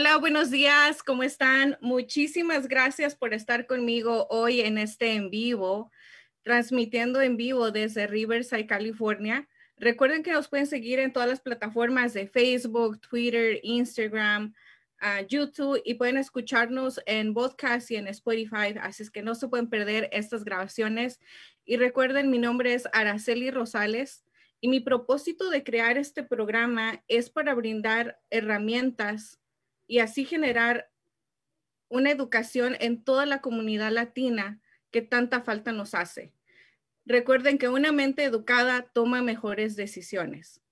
Hola, buenos días, ¿cómo están? Muchísimas gracias por estar conmigo hoy en este en vivo, transmitiendo en vivo desde Riverside, California. Recuerden que nos pueden seguir en todas las plataformas de Facebook, Twitter, Instagram, uh, YouTube y pueden escucharnos en podcast y en Spotify, así es que no se pueden perder estas grabaciones. Y recuerden, mi nombre es Araceli Rosales y mi propósito de crear este programa es para brindar herramientas y así generar una educación en toda la comunidad latina que tanta falta nos hace. Recuerden que una mente educada toma mejores decisiones.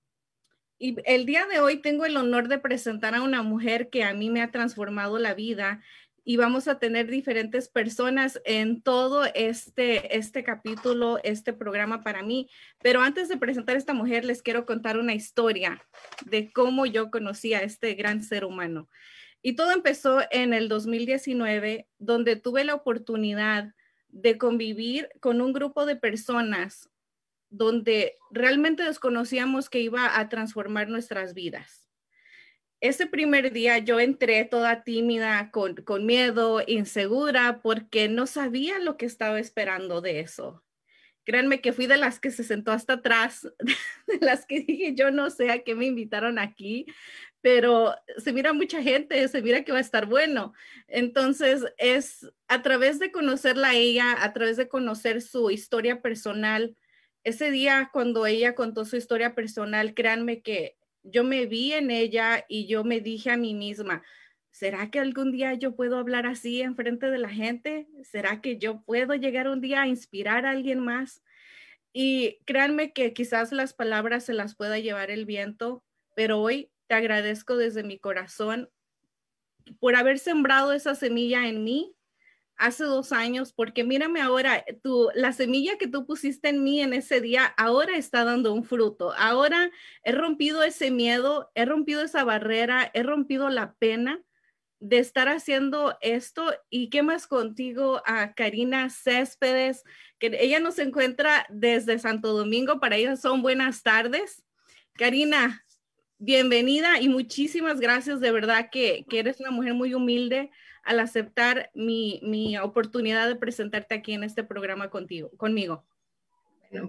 Y el día de hoy tengo el honor de presentar a una mujer que a mí me ha transformado la vida y vamos a tener diferentes personas en todo este, este capítulo, este programa para mí. Pero antes de presentar a esta mujer, les quiero contar una historia de cómo yo conocí a este gran ser humano. Y todo empezó en el 2019, donde tuve la oportunidad de convivir con un grupo de personas donde realmente desconocíamos que iba a transformar nuestras vidas. Ese primer día yo entré toda tímida, con, con miedo, insegura, porque no sabía lo que estaba esperando de eso. Créanme que fui de las que se sentó hasta atrás, de las que dije, yo no sé a qué me invitaron aquí, pero se mira mucha gente, se mira que va a estar bueno. Entonces, es a través de conocerla a ella, a través de conocer su historia personal. Ese día cuando ella contó su historia personal, créanme que yo me vi en ella y yo me dije a mí misma, ¿será que algún día yo puedo hablar así en frente de la gente? ¿Será que yo puedo llegar un día a inspirar a alguien más? Y créanme que quizás las palabras se las pueda llevar el viento, pero hoy te agradezco desde mi corazón por haber sembrado esa semilla en mí hace dos años, porque mírame ahora, tú, la semilla que tú pusiste en mí en ese día, ahora está dando un fruto. Ahora he rompido ese miedo, he rompido esa barrera, he rompido la pena de estar haciendo esto. ¿Y qué más contigo a Karina Céspedes? Que ella nos encuentra desde Santo Domingo, para ella son buenas tardes. Karina, bienvenida y muchísimas gracias. De verdad que, eres una mujer muy humilde al aceptar mi, oportunidad de presentarte aquí en este programa contigo, conmigo.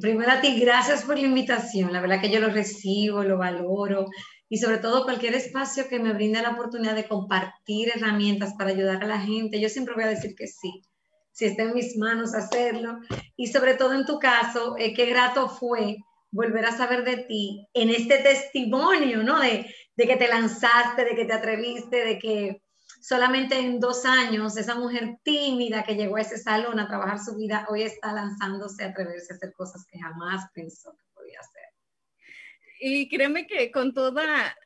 primero a ti, gracias por la invitación. La verdad que yo lo recibo, lo valoro y sobre todo cualquier espacio que me brinde la oportunidad de compartir herramientas para ayudar a la gente, yo siempre voy a decir que sí, si está en mis manos hacerlo. Y sobre todo en tu caso, eh, qué grato fue volver a saber de ti en este testimonio, ¿no? De, que te lanzaste, de que te atreviste, de que solamente en dos años esa mujer tímida que llegó a ese salón a trabajar su vida, hoy está lanzándose a atreverse a hacer cosas que jamás pensó que podía hacer. Y créeme que con toda,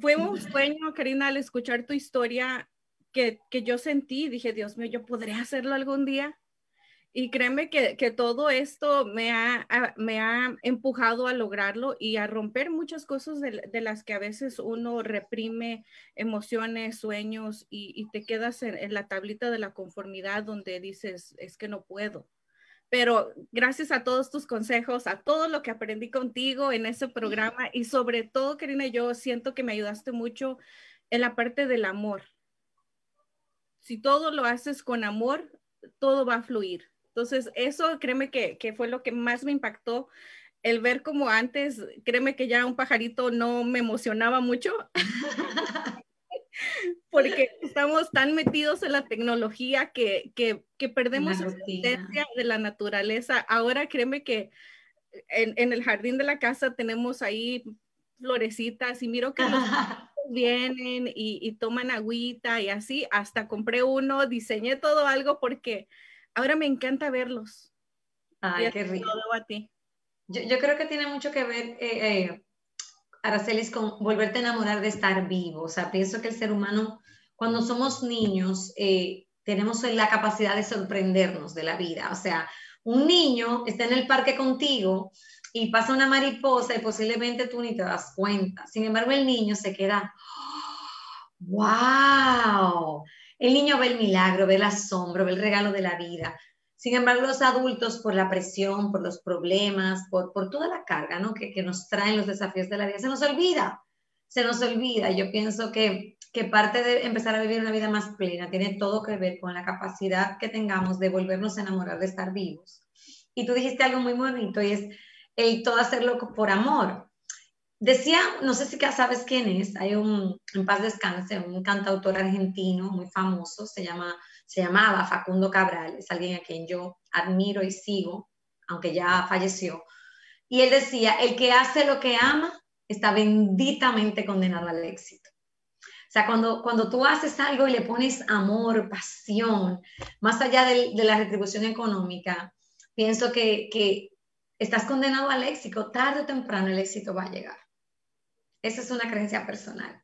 fue un sueño, Karina, al escuchar tu historia que, que yo sentí, dije, Dios mío, yo podré hacerlo algún día. Y créeme que, todo esto me ha, me ha empujado a lograrlo y a romper muchas cosas de, las que a veces uno reprime emociones, sueños y, te quedas en, la tablita de la conformidad donde dices, es que no puedo. Pero gracias a todos tus consejos, a todo lo que aprendí contigo en ese programa y sobre todo, Karina, yo siento que me ayudaste mucho en la parte del amor. Si todo lo haces con amor, todo va a fluir entonces, eso créeme que, fue lo que más me impactó, el ver como antes, créeme que ya un pajarito no me emocionaba mucho, porque estamos tan metidos en la tecnología que, perdemos la esencia de la naturaleza. Ahora créeme que en, el jardín de la casa tenemos ahí florecitas y miro que los vienen y, y toman agüita y así, hasta compré uno, diseñé todo algo porque ahora me encanta verlos. Ay, qué rico. a ti. Yo, creo que tiene mucho que ver, eh, eh, Aracelis, con volverte a enamorar de estar vivo. O sea, pienso que el ser humano, cuando somos niños, eh, tenemos la capacidad de sorprendernos de la vida. O sea, un niño está en el parque contigo y pasa una mariposa y posiblemente tú ni te das cuenta. Sin embargo, el niño se queda, wow. El niño ve el milagro, ve el asombro, ve el regalo de la vida. Sin embargo, los adultos, por la presión, por los problemas, por, toda la carga ¿no? que, que, nos traen los desafíos de la vida, se nos olvida, se nos olvida. Yo pienso que, que parte de empezar a vivir una vida más plena tiene todo que ver con la capacidad que tengamos de volvernos a enamorar, de estar vivos. Y tú dijiste algo muy bonito y es el todo hacerlo por amor. Decía, no sé si ya sabes quién es, hay un, en paz descanse, un cantautor argentino muy famoso, se, llama, se llamaba Facundo Cabral, es alguien a quien yo admiro y sigo, aunque ya falleció. Y él decía, el que hace lo que ama está benditamente condenado al éxito. O sea, cuando, cuando tú haces algo y le pones amor, pasión, más allá de, la retribución económica, pienso que, que estás condenado al éxito, tarde o temprano el éxito va a llegar. Esa es una creencia personal.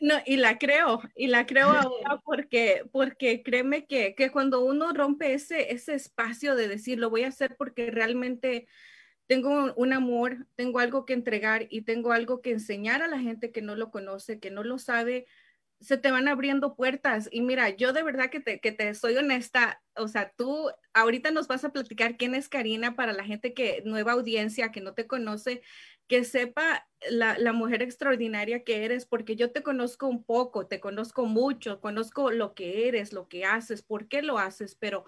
No, y la creo, y la creo ahora porque, porque créeme que, que, cuando uno rompe ese, ese espacio de decir, lo voy a hacer porque realmente tengo un amor, tengo algo que entregar y tengo algo que enseñar a la gente que no lo conoce, que no lo sabe, se te van abriendo puertas. Y mira, yo de verdad que te, que te soy honesta, o sea, tú ahorita nos vas a platicar quién es Karina para la gente que, nueva audiencia que no te conoce, que sepa la, la, mujer extraordinaria que eres, porque yo te conozco un poco, te conozco mucho, conozco lo que eres, lo que haces, por qué lo haces, pero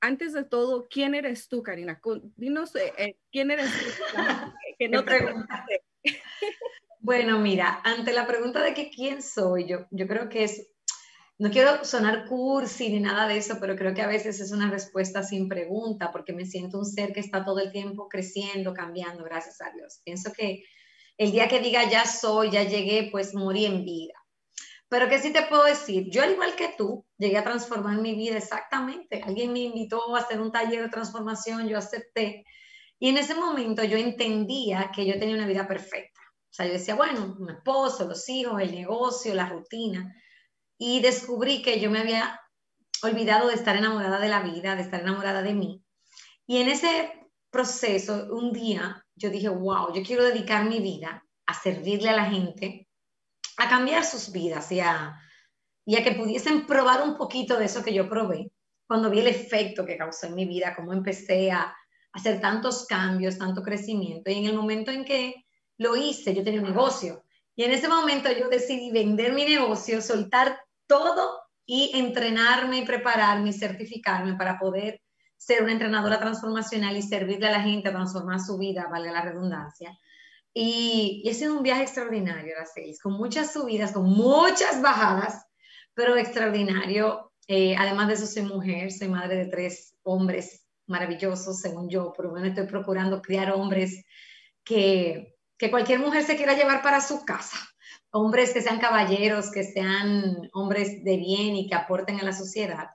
antes de todo, ¿quién eres tú, Karina? Dinos, eh, eh, ¿quién eres tú? que no te Bueno, mira, ante la pregunta de que quién soy, yo, yo creo que es, no quiero sonar cursi ni nada de eso, pero creo que a veces es una respuesta sin pregunta, porque me siento un ser que está todo el tiempo creciendo, cambiando, gracias a Dios. Pienso que el día que diga ya soy, ya llegué, pues morí en vida. Pero que sí te puedo decir, yo al igual que tú, llegué a transformar mi vida exactamente. Alguien me invitó a hacer un taller de transformación, yo acepté. Y en ese momento yo entendía que yo tenía una vida perfecta o sea, yo decía, bueno, mi esposo, los hijos, el negocio, la rutina. Y descubrí que yo me había olvidado de estar enamorada de la vida, de estar enamorada de mí. Y en ese proceso, un día, yo dije, wow, yo quiero dedicar mi vida a servirle a la gente, a cambiar sus vidas y a, que pudiesen probar un poquito de eso que yo probé cuando vi el efecto que causó en mi vida, cómo empecé a hacer tantos cambios, tanto crecimiento. Y en el momento en que lo hice, yo tenía un negocio. Y en ese momento yo decidí vender mi negocio, soltar todo y entrenarme y prepararme y certificarme para poder ser una entrenadora transformacional y servirle a la gente a transformar su vida, valga la redundancia. Y, y ha sido un viaje extraordinario, Araceli, con muchas subidas, con muchas bajadas, pero extraordinario. Eh, además de eso, soy mujer, soy madre de tres hombres maravillosos, según yo, por lo menos estoy procurando criar hombres que, que cualquier mujer se quiera llevar para su casa. Hombres que sean caballeros, que sean hombres de bien y que aporten a la sociedad.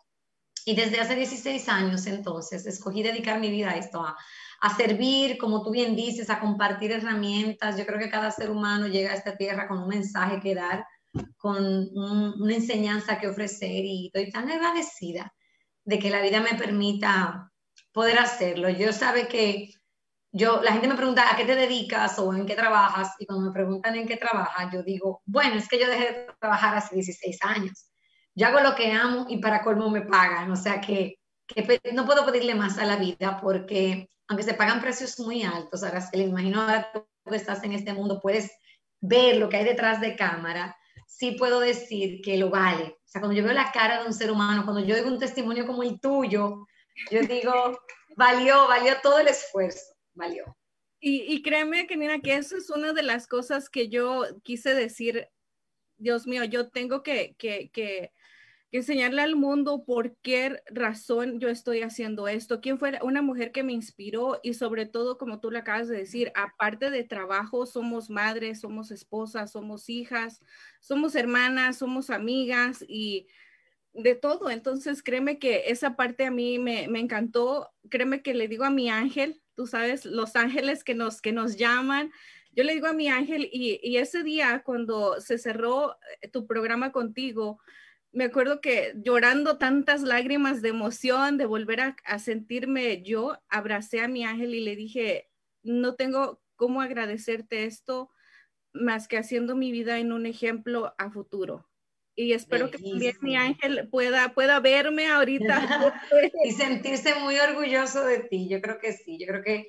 Y desde hace 16 años entonces escogí dedicar mi vida a esto, a, servir, como tú bien dices, a compartir herramientas. Yo creo que cada ser humano llega a esta tierra con un mensaje que dar, con una enseñanza que ofrecer y estoy tan agradecida de que la vida me permita poder hacerlo. Yo sabe que yo, la gente me pregunta a qué te dedicas o en qué trabajas, y cuando me preguntan en qué trabajas, yo digo, bueno, es que yo dejé de trabajar hace 16 años. Yo hago lo que amo y para colmo me pagan, o sea que, no puedo pedirle más a la vida porque aunque se pagan precios muy altos, ahora se le imagino ahora que estás en este mundo, puedes ver lo que hay detrás de cámara, sí puedo decir que lo vale. O sea, cuando yo veo la cara de un ser humano, cuando yo oigo un testimonio como el tuyo, yo digo, valió, valió todo el esfuerzo valió. Y, créeme que, Nina, que eso es una de las cosas que yo quise decir, Dios mío, yo tengo que, que, enseñarle al mundo por qué razón yo estoy haciendo esto, quién fue una mujer que me inspiró y sobre todo, como tú le acabas de decir, aparte de trabajo, somos madres, somos esposas, somos hijas, somos hermanas, somos amigas y de todo. Entonces, créeme que esa parte a mí me, me, encantó. Créeme que le digo a mi ángel, tú sabes, los ángeles que nos, que nos llaman. Yo le digo a mi ángel y, ese día cuando se cerró eh, tu programa contigo, me acuerdo que llorando tantas lágrimas de emoción, de volver a, a sentirme yo, abracé a mi ángel y le dije, no tengo cómo agradecerte esto más que haciendo mi vida en un ejemplo a futuro y espero que también mi ángel pueda, pueda verme ahorita. y sentirse muy orgulloso de ti, yo creo que sí, yo creo que,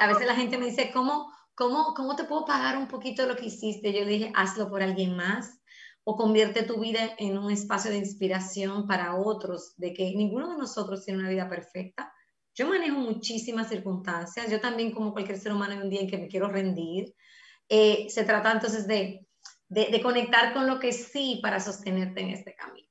a veces la gente me dice, ¿cómo, cómo, ¿cómo te puedo pagar un poquito lo que hiciste? Yo le dije, hazlo por alguien más o convierte tu vida en un espacio de inspiración para otros, de que ninguno de nosotros tiene una vida perfecta. Yo manejo muchísimas circunstancias, yo también como cualquier ser humano hay un día en que me quiero rendir. Eh, se trata entonces de de, conectar con lo que sí para sostenerte en este camino.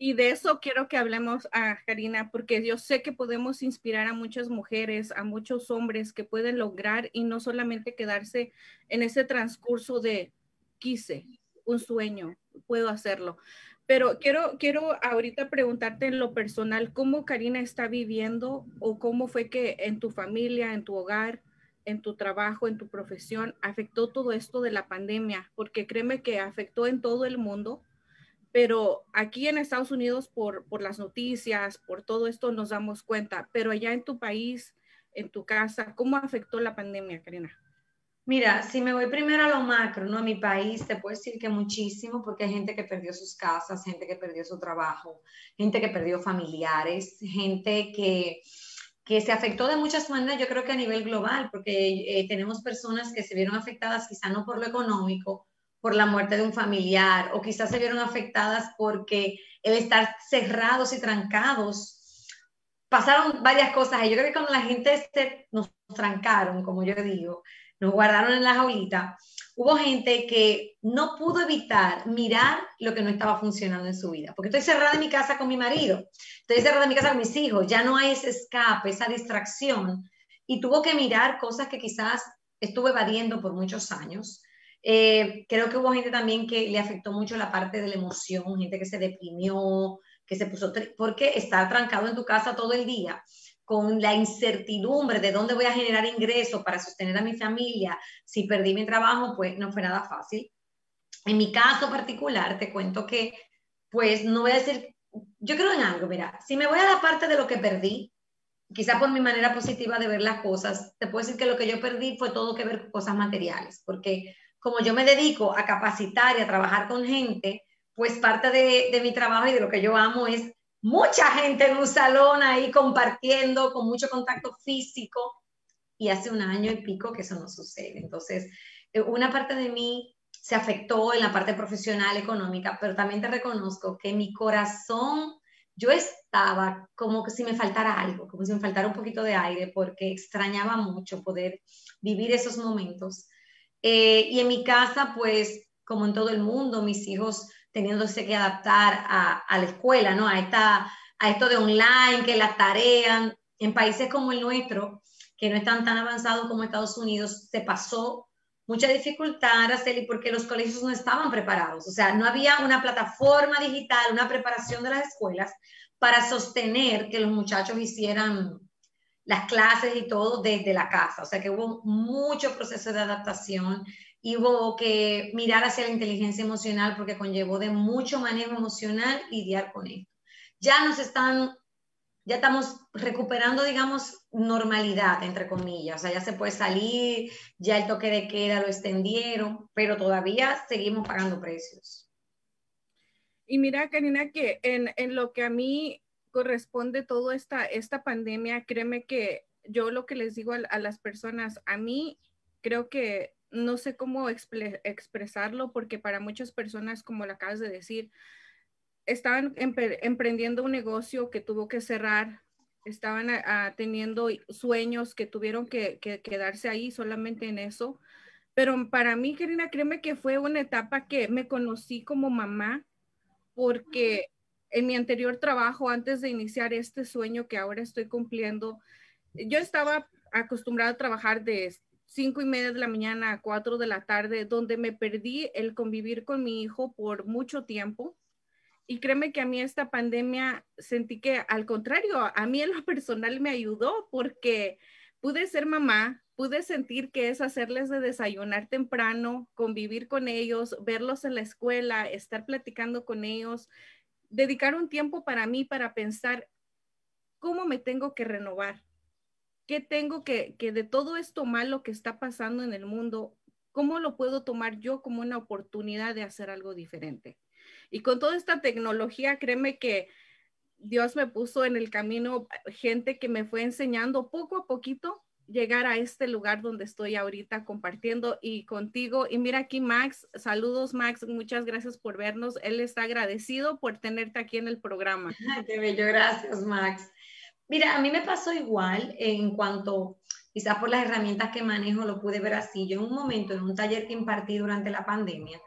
Y de eso quiero que hablemos a Karina, porque yo sé que podemos inspirar a muchas mujeres, a muchos hombres que pueden lograr y no solamente quedarse en ese transcurso de quise, un sueño, puedo hacerlo. Pero quiero, quiero ahorita preguntarte en lo personal, ¿cómo Karina está viviendo o cómo fue que en tu familia, en tu hogar, en tu trabajo, en tu profesión, afectó todo esto de la pandemia? Porque créeme que afectó en todo el mundo, pero aquí en Estados Unidos por, por las noticias, por todo esto nos damos cuenta, pero allá en tu país, en tu casa, ¿cómo afectó la pandemia, Karina? Mira, si me voy primero a lo macro, ¿no? A mi país, te puedo decir que muchísimo, porque hay gente que perdió sus casas, gente que perdió su trabajo, gente que perdió familiares, gente que que se afectó de muchas maneras, yo creo que a nivel global, porque eh, tenemos personas que se vieron afectadas quizá no por lo económico, por la muerte de un familiar, o quizás se vieron afectadas porque el estar cerrados y trancados, pasaron varias cosas. Y yo creo que cuando la gente nos trancaron, como yo digo, nos guardaron en la jaulita, hubo gente que no pudo evitar mirar lo que no estaba funcionando en su vida. Porque estoy cerrada en mi casa con mi marido, estoy cerrada en mi casa con mis hijos, ya no hay ese escape, esa distracción. Y tuvo que mirar cosas que quizás estuve evadiendo por muchos años. Eh, creo que hubo gente también que le afectó mucho la parte de la emoción, gente que se deprimió, que se puso, porque está trancado en tu casa todo el día con la incertidumbre de dónde voy a generar ingresos para sostener a mi familia, si perdí mi trabajo, pues no fue nada fácil. En mi caso particular, te cuento que, pues no voy a decir, yo creo en algo, mira, si me voy a la parte de lo que perdí, quizá por mi manera positiva de ver las cosas, te puedo decir que lo que yo perdí fue todo que ver cosas materiales, porque como yo me dedico a capacitar y a trabajar con gente, pues parte de mi trabajo y de lo que yo amo es mucha gente en un salón ahí compartiendo con mucho contacto físico y hace un año y pico que eso no sucede. Entonces, eh, una parte de mí se afectó en la parte profesional, económica, pero también te reconozco que mi corazón, yo estaba como que si me faltara algo, como si me faltara un poquito de aire, porque extrañaba mucho poder vivir esos momentos. Eh, y en mi casa, pues, como en todo el mundo, mis hijos teniéndose que adaptar a, la escuela, ¿no? A, esta, a esto de online, que la tarea, en países como el nuestro, que no están tan avanzados como Estados Unidos, se pasó mucha dificultad, Araceli, porque los colegios no estaban preparados. O sea, no había una plataforma digital, una preparación de las escuelas para sostener que los muchachos hicieran las clases y todo desde la casa. O sea, que hubo mucho proceso de adaptación y hubo que mirar hacia la inteligencia emocional porque conllevó de mucho manejo emocional lidiar con esto. Ya nos están, ya estamos recuperando, digamos, normalidad, entre comillas, o sea, ya se puede salir, ya el toque de queda lo extendieron, pero todavía seguimos pagando precios. Y mira, Karina, que en, en lo que a mí corresponde toda esta, esta pandemia, créeme que yo lo que les digo a, a las personas, a mí creo que no sé cómo expresarlo porque para muchas personas, como lo acabas de decir, estaban emprendiendo un negocio que tuvo que cerrar, estaban teniendo sueños que tuvieron que, quedarse ahí solamente en eso. Pero para mí, Karina, créeme que fue una etapa que me conocí como mamá porque en mi anterior trabajo, antes de iniciar este sueño que ahora estoy cumpliendo, yo estaba acostumbrada a trabajar de cinco y media de la mañana a cuatro de la tarde, donde me perdí el convivir con mi hijo por mucho tiempo. Y créeme que a mí esta pandemia sentí que al contrario, a mí en lo personal me ayudó porque pude ser mamá, pude sentir que es hacerles de desayunar temprano, convivir con ellos, verlos en la escuela, estar platicando con ellos, dedicar un tiempo para mí para pensar cómo me tengo que renovar, qué tengo que, que de todo esto malo que está pasando en el mundo, cómo lo puedo tomar yo como una oportunidad de hacer algo diferente. Y con toda esta tecnología, créeme que Dios me puso en el camino gente que me fue enseñando poco a poquito llegar a este lugar donde estoy ahorita compartiendo y contigo. Y mira aquí Max, saludos Max, muchas gracias por vernos. Él está agradecido por tenerte aquí en el programa. Qué bello, gracias Max. Mira, a mí me pasó igual en cuanto, quizás por las herramientas que manejo, lo pude ver así. Yo en un momento, en un taller que impartí durante la pandemia,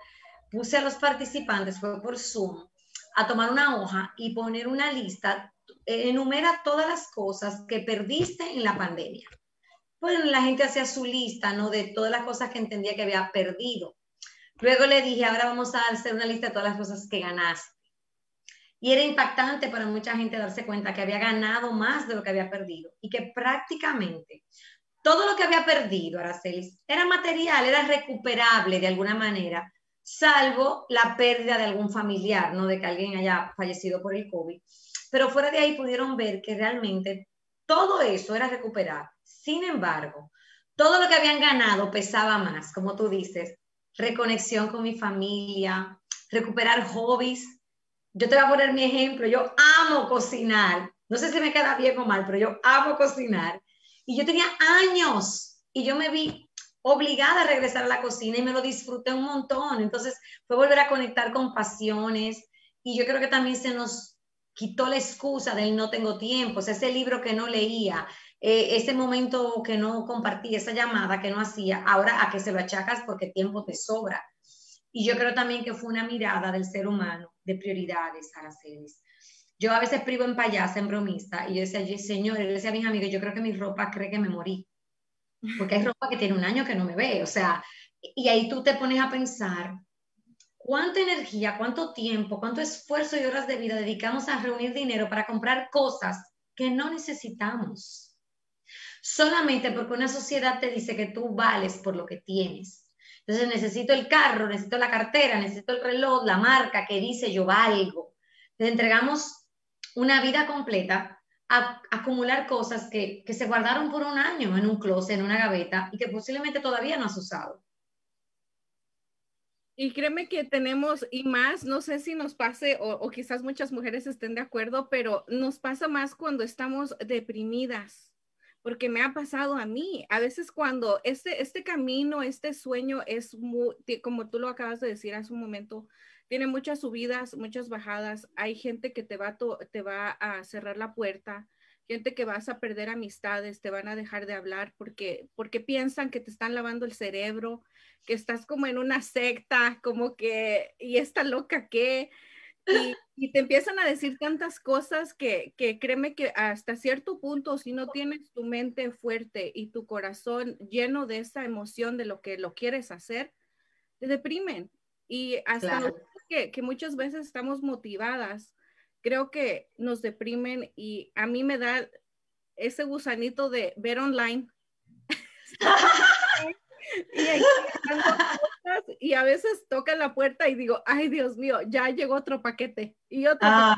puse a los participantes, fue por Zoom, a tomar una hoja y poner una lista, enumera todas las cosas que perdiste en la pandemia. Pues la gente hacía su lista, ¿no? De todas las cosas que entendía que había perdido. Luego le dije, ahora vamos a hacer una lista de todas las cosas que ganaste. Y era impactante para mucha gente darse cuenta que había ganado más de lo que había perdido y que prácticamente todo lo que había perdido, Aracelis, era material, era recuperable de alguna manera, salvo la pérdida de algún familiar, ¿no? De que alguien haya fallecido por el COVID. Pero fuera de ahí pudieron ver que realmente todo eso era recuperable. Sin embargo, todo lo que habían ganado pesaba más, como tú dices, reconexión con mi familia, recuperar hobbies. Yo te voy a poner mi ejemplo, yo amo cocinar. No sé si me queda bien o mal, pero yo amo cocinar. Y yo tenía años y yo me vi obligada a regresar a la cocina y me lo disfruté un montón. Entonces fue volver a conectar con pasiones y yo creo que también se nos quitó la excusa del no tengo tiempo, o sea, ese libro que no leía, eh, ese momento que no compartí, esa llamada que no hacía, ahora a que se lo achacas porque tiempo te sobra. Y yo creo también que fue una mirada del ser humano de prioridades, Aracelis. Yo a veces privo en payasa, en bromista, y yo decía, señor, le decía a mis amigos, yo creo que mi ropa cree que me morí porque hay ropa que tiene un año que no me ve, o sea, y ahí tú te pones a pensar cuánta energía, cuánto tiempo, cuánto esfuerzo y horas de vida dedicamos a reunir dinero para comprar cosas que no necesitamos. Solamente porque una sociedad te dice que tú vales por lo que tienes. Entonces necesito el carro, necesito la cartera, necesito el reloj, la marca que dice yo valgo. Te entregamos una vida completa acumular cosas que, que se guardaron por un año en un closet, en una gaveta y que posiblemente todavía no has usado. Y créeme que tenemos, y más, no sé si nos pase, o, quizás muchas mujeres estén de acuerdo, pero nos pasa más cuando estamos deprimidas, porque me ha pasado a mí. A veces cuando este, este camino, este sueño es muy, como tú lo acabas de decir hace un momento, tiene muchas subidas, muchas bajadas. Hay gente que te va, te va a cerrar la puerta, gente que vas a perder amistades, te van a dejar de hablar porque, porque piensan que te están lavando el cerebro, que estás como en una secta, como que, y esta loca que, y, y, te empiezan a decir tantas cosas que, que créeme que hasta cierto punto, si no tienes tu mente fuerte y tu corazón lleno de esa emoción de lo que lo quieres hacer, te deprimen. Y hasta claro que, muchas veces estamos motivadas, creo que nos deprimen y a mí me da ese gusanito de ver online. y, a veces tocan la puerta y digo, ay Dios mío, ya llegó otro paquete y otro ah,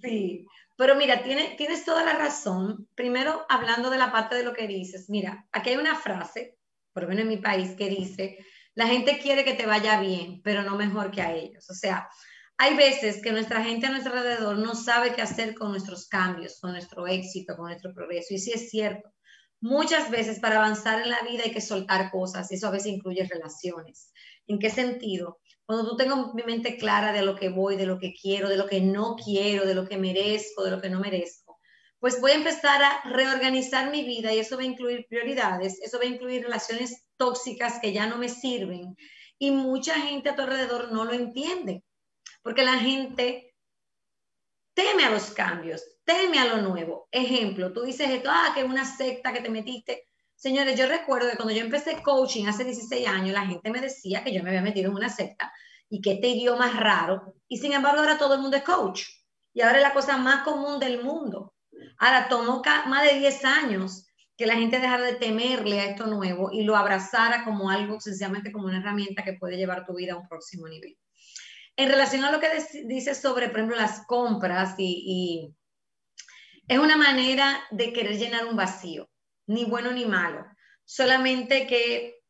Sí, pero mira, tienes, tienes toda la razón. Primero, hablando de la parte de lo que dices, mira, aquí hay una frase, por lo menos en mi país, que dice, la gente quiere que te vaya bien, pero no mejor que a ellos. O sea, hay veces que nuestra gente a nuestro alrededor no sabe qué hacer con nuestros cambios, con nuestro éxito, con nuestro progreso. Y sí es cierto, muchas veces para avanzar en la vida hay que soltar cosas y eso a veces incluye relaciones. ¿En qué sentido? Cuando tú tengo mi mente clara de lo que voy, de lo que quiero, de lo que no quiero, de lo que merezco, de lo que no merezco, pues voy a empezar a reorganizar mi vida y eso va a incluir prioridades, eso va a incluir relaciones tóxicas que ya no me sirven. Y mucha gente a tu alrededor no lo entiende, porque la gente teme a los cambios, teme a lo nuevo. Ejemplo, tú dices esto, ah, que es una secta que te metiste. Señores, yo recuerdo que cuando yo empecé coaching hace 16 años, la gente me decía que yo me había metido en una secta y que este idioma es raro. Y sin embargo, ahora todo el mundo es coach. Y ahora es la cosa más común del mundo. Ahora tomó más de 10 años que la gente dejara de temerle a esto nuevo y lo abrazara como algo, sencillamente como una herramienta que puede llevar tu vida a un próximo nivel. En relación a lo que dices sobre, por ejemplo, las compras y, es una manera de querer llenar un vacío, ni bueno ni malo, solamente que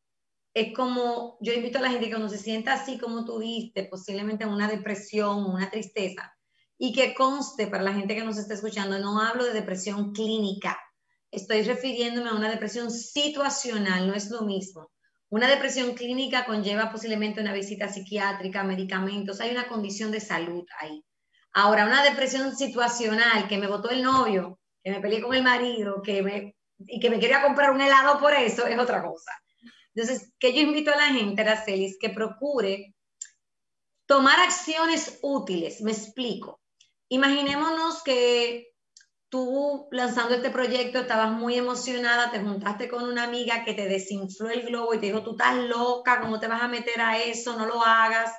es como, yo invito a la gente que cuando se sienta así como tú diste, posiblemente una depresión, una tristeza, y que conste para la gente que nos está escuchando, no hablo de depresión clínica, estoy refiriéndome a una depresión situacional, no es lo mismo. Una depresión clínica conlleva posiblemente una visita psiquiátrica, medicamentos, hay una condición de salud ahí. Ahora, una depresión situacional, que me votó el novio, que me peleé con el marido, que me, y que me quería comprar un helado por eso, es otra cosa. Entonces, que yo invito a la gente, Aracelis, que procure tomar acciones útiles. Me explico. Imaginémonos que tú lanzando este proyecto estabas muy emocionada, te juntaste con una amiga que te desinfló el globo y te dijo, tú estás loca, ¿cómo te vas a meter a eso? No lo hagas.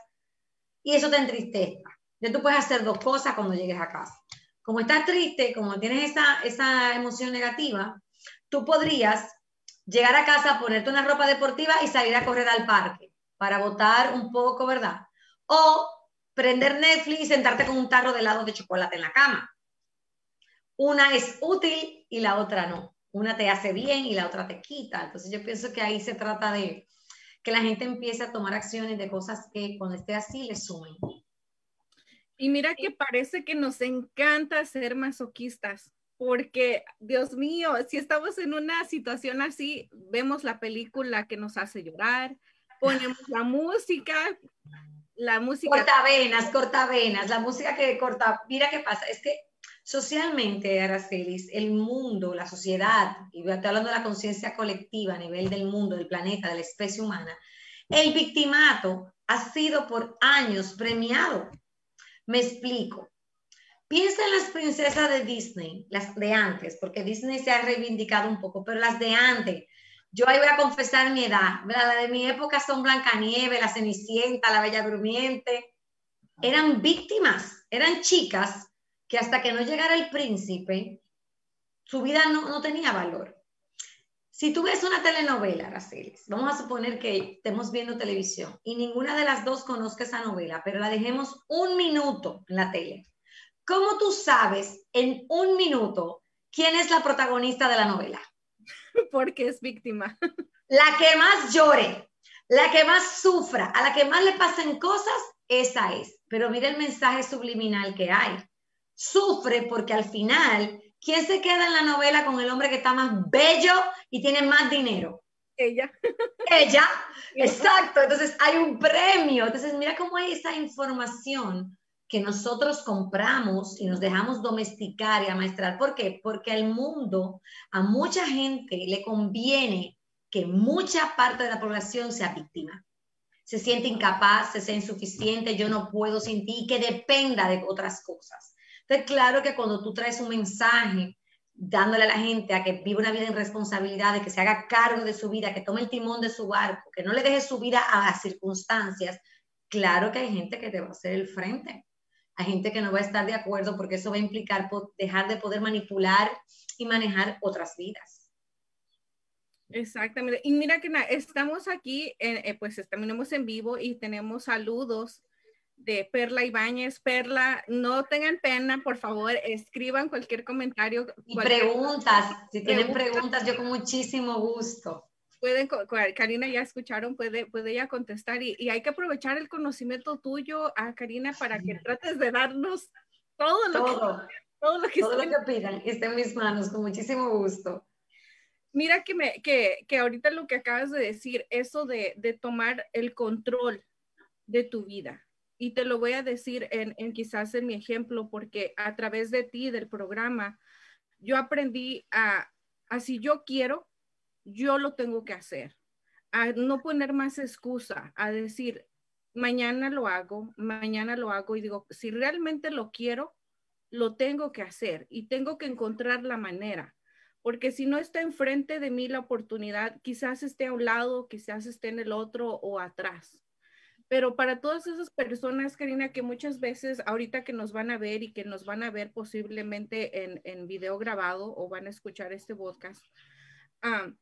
Y eso te entristece. Ya tú puedes hacer dos cosas cuando llegues a casa. Como estás triste, como tienes esa, esa emoción negativa, tú podrías llegar a casa, ponerte una ropa deportiva y salir a correr al parque para botar un poco, ¿verdad? O prender Netflix y sentarte con un tarro de helado de chocolate en la cama una es útil y la otra no. Una te hace bien y la otra te quita. Entonces yo pienso que ahí se trata de que la gente empiece a tomar acciones de cosas que cuando esté así le sumen. Y mira que parece que nos encanta ser masoquistas, porque Dios mío, si estamos en una situación así, vemos la película que nos hace llorar, ponemos la música, la música. Cortavenas, cortavenas, la música que corta. Mira qué pasa, es que Socialmente, Aracelis, el mundo, la sociedad, y estoy hablando de la conciencia colectiva a nivel del mundo, del planeta, de la especie humana, el victimato ha sido por años premiado. Me explico. Piensa en las princesas de Disney, las de antes, porque Disney se ha reivindicado un poco, pero las de antes, yo ahí voy a confesar mi edad, la de mi época son Blancanieves, la Cenicienta, la Bella Durmiente, eran víctimas, eran chicas que hasta que no llegara el príncipe, su vida no, tenía valor. Si tú ves una telenovela, Aracelis, vamos a suponer que estemos viendo televisión y ninguna de las dos conozca esa novela, pero la dejemos un minuto en la tele. ¿Cómo tú sabes en un minuto quién es la protagonista de la novela? Porque es víctima. La que más llore, la que más sufra, a la que más le pasen cosas, esa es. Pero mira el mensaje subliminal que hay sufre porque al final, ¿quién se queda en la novela con el hombre que está más bello y tiene más dinero? Ella. Ella, exacto. Entonces hay un premio. Entonces mira cómo hay esa información que nosotros compramos y nos dejamos domesticar y amaestrar. ¿Por qué? Porque al mundo, a mucha gente le conviene que mucha parte de la población sea víctima. Se siente incapaz, se siente insuficiente, yo no puedo sin ti, que dependa de otras cosas. Entonces, claro que cuando tú traes un mensaje dándole a la gente a que viva una vida en responsabilidad, de que se haga cargo de su vida, que tome el timón de su barco, que no le deje su vida a circunstancias, claro que hay gente que te va a hacer el frente. Hay gente que no va a estar de acuerdo porque eso va a implicar dejar de poder manipular y manejar otras vidas. Exactamente. Y mira que estamos aquí, eh, pues estamos en vivo y tenemos saludos de Perla Ibáñez. Perla, no tengan pena, por favor, escriban cualquier comentario. Y preguntas, si tienen preguntas, yo con muchísimo gusto. Pueden, Karina ya escucharon, puede, puede ella contestar y, hay que aprovechar el conocimiento tuyo a ah, Karina para que trates de darnos todo lo que todo lo que, todo lo que pidan, esté en mis manos, con muchísimo gusto. Mira que, me, que, que ahorita lo que acabas de decir, eso de, de tomar el control de tu vida y te lo voy a decir en, quizás en mi ejemplo, porque a través de ti, del programa, yo aprendí a, a si yo quiero, yo lo tengo que hacer, a no poner más excusa, a decir, mañana lo hago, mañana lo hago y digo, si realmente lo quiero, lo tengo que hacer y tengo que encontrar la manera, porque si no está enfrente de mí la oportunidad, quizás esté a un lado, quizás esté en el otro o atrás Pero para todas esas personas, Karina, que muchas veces ahorita que nos van a ver y que nos van a ver posiblemente en, en video grabado o van a escuchar este podcast, ah,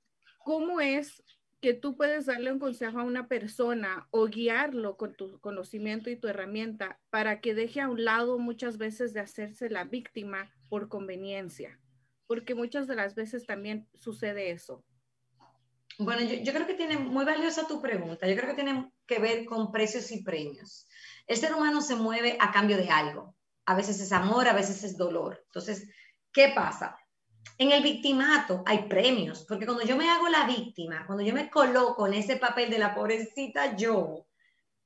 ¿cómo es que tú puedes darle un consejo a una persona o guiarlo con tu conocimiento y tu herramienta para que deje a un lado muchas veces de hacerse la víctima por conveniencia? Porque muchas de las veces también sucede eso. Bueno, yo, creo que tiene muy valiosa tu pregunta. Yo creo que tiene que ver con precios y premios. El ser humano se mueve a cambio de algo. A veces es amor, a veces es dolor. Entonces, ¿qué pasa? En el victimato hay premios, porque cuando yo me hago la víctima, cuando yo me coloco en ese papel de la pobrecita yo,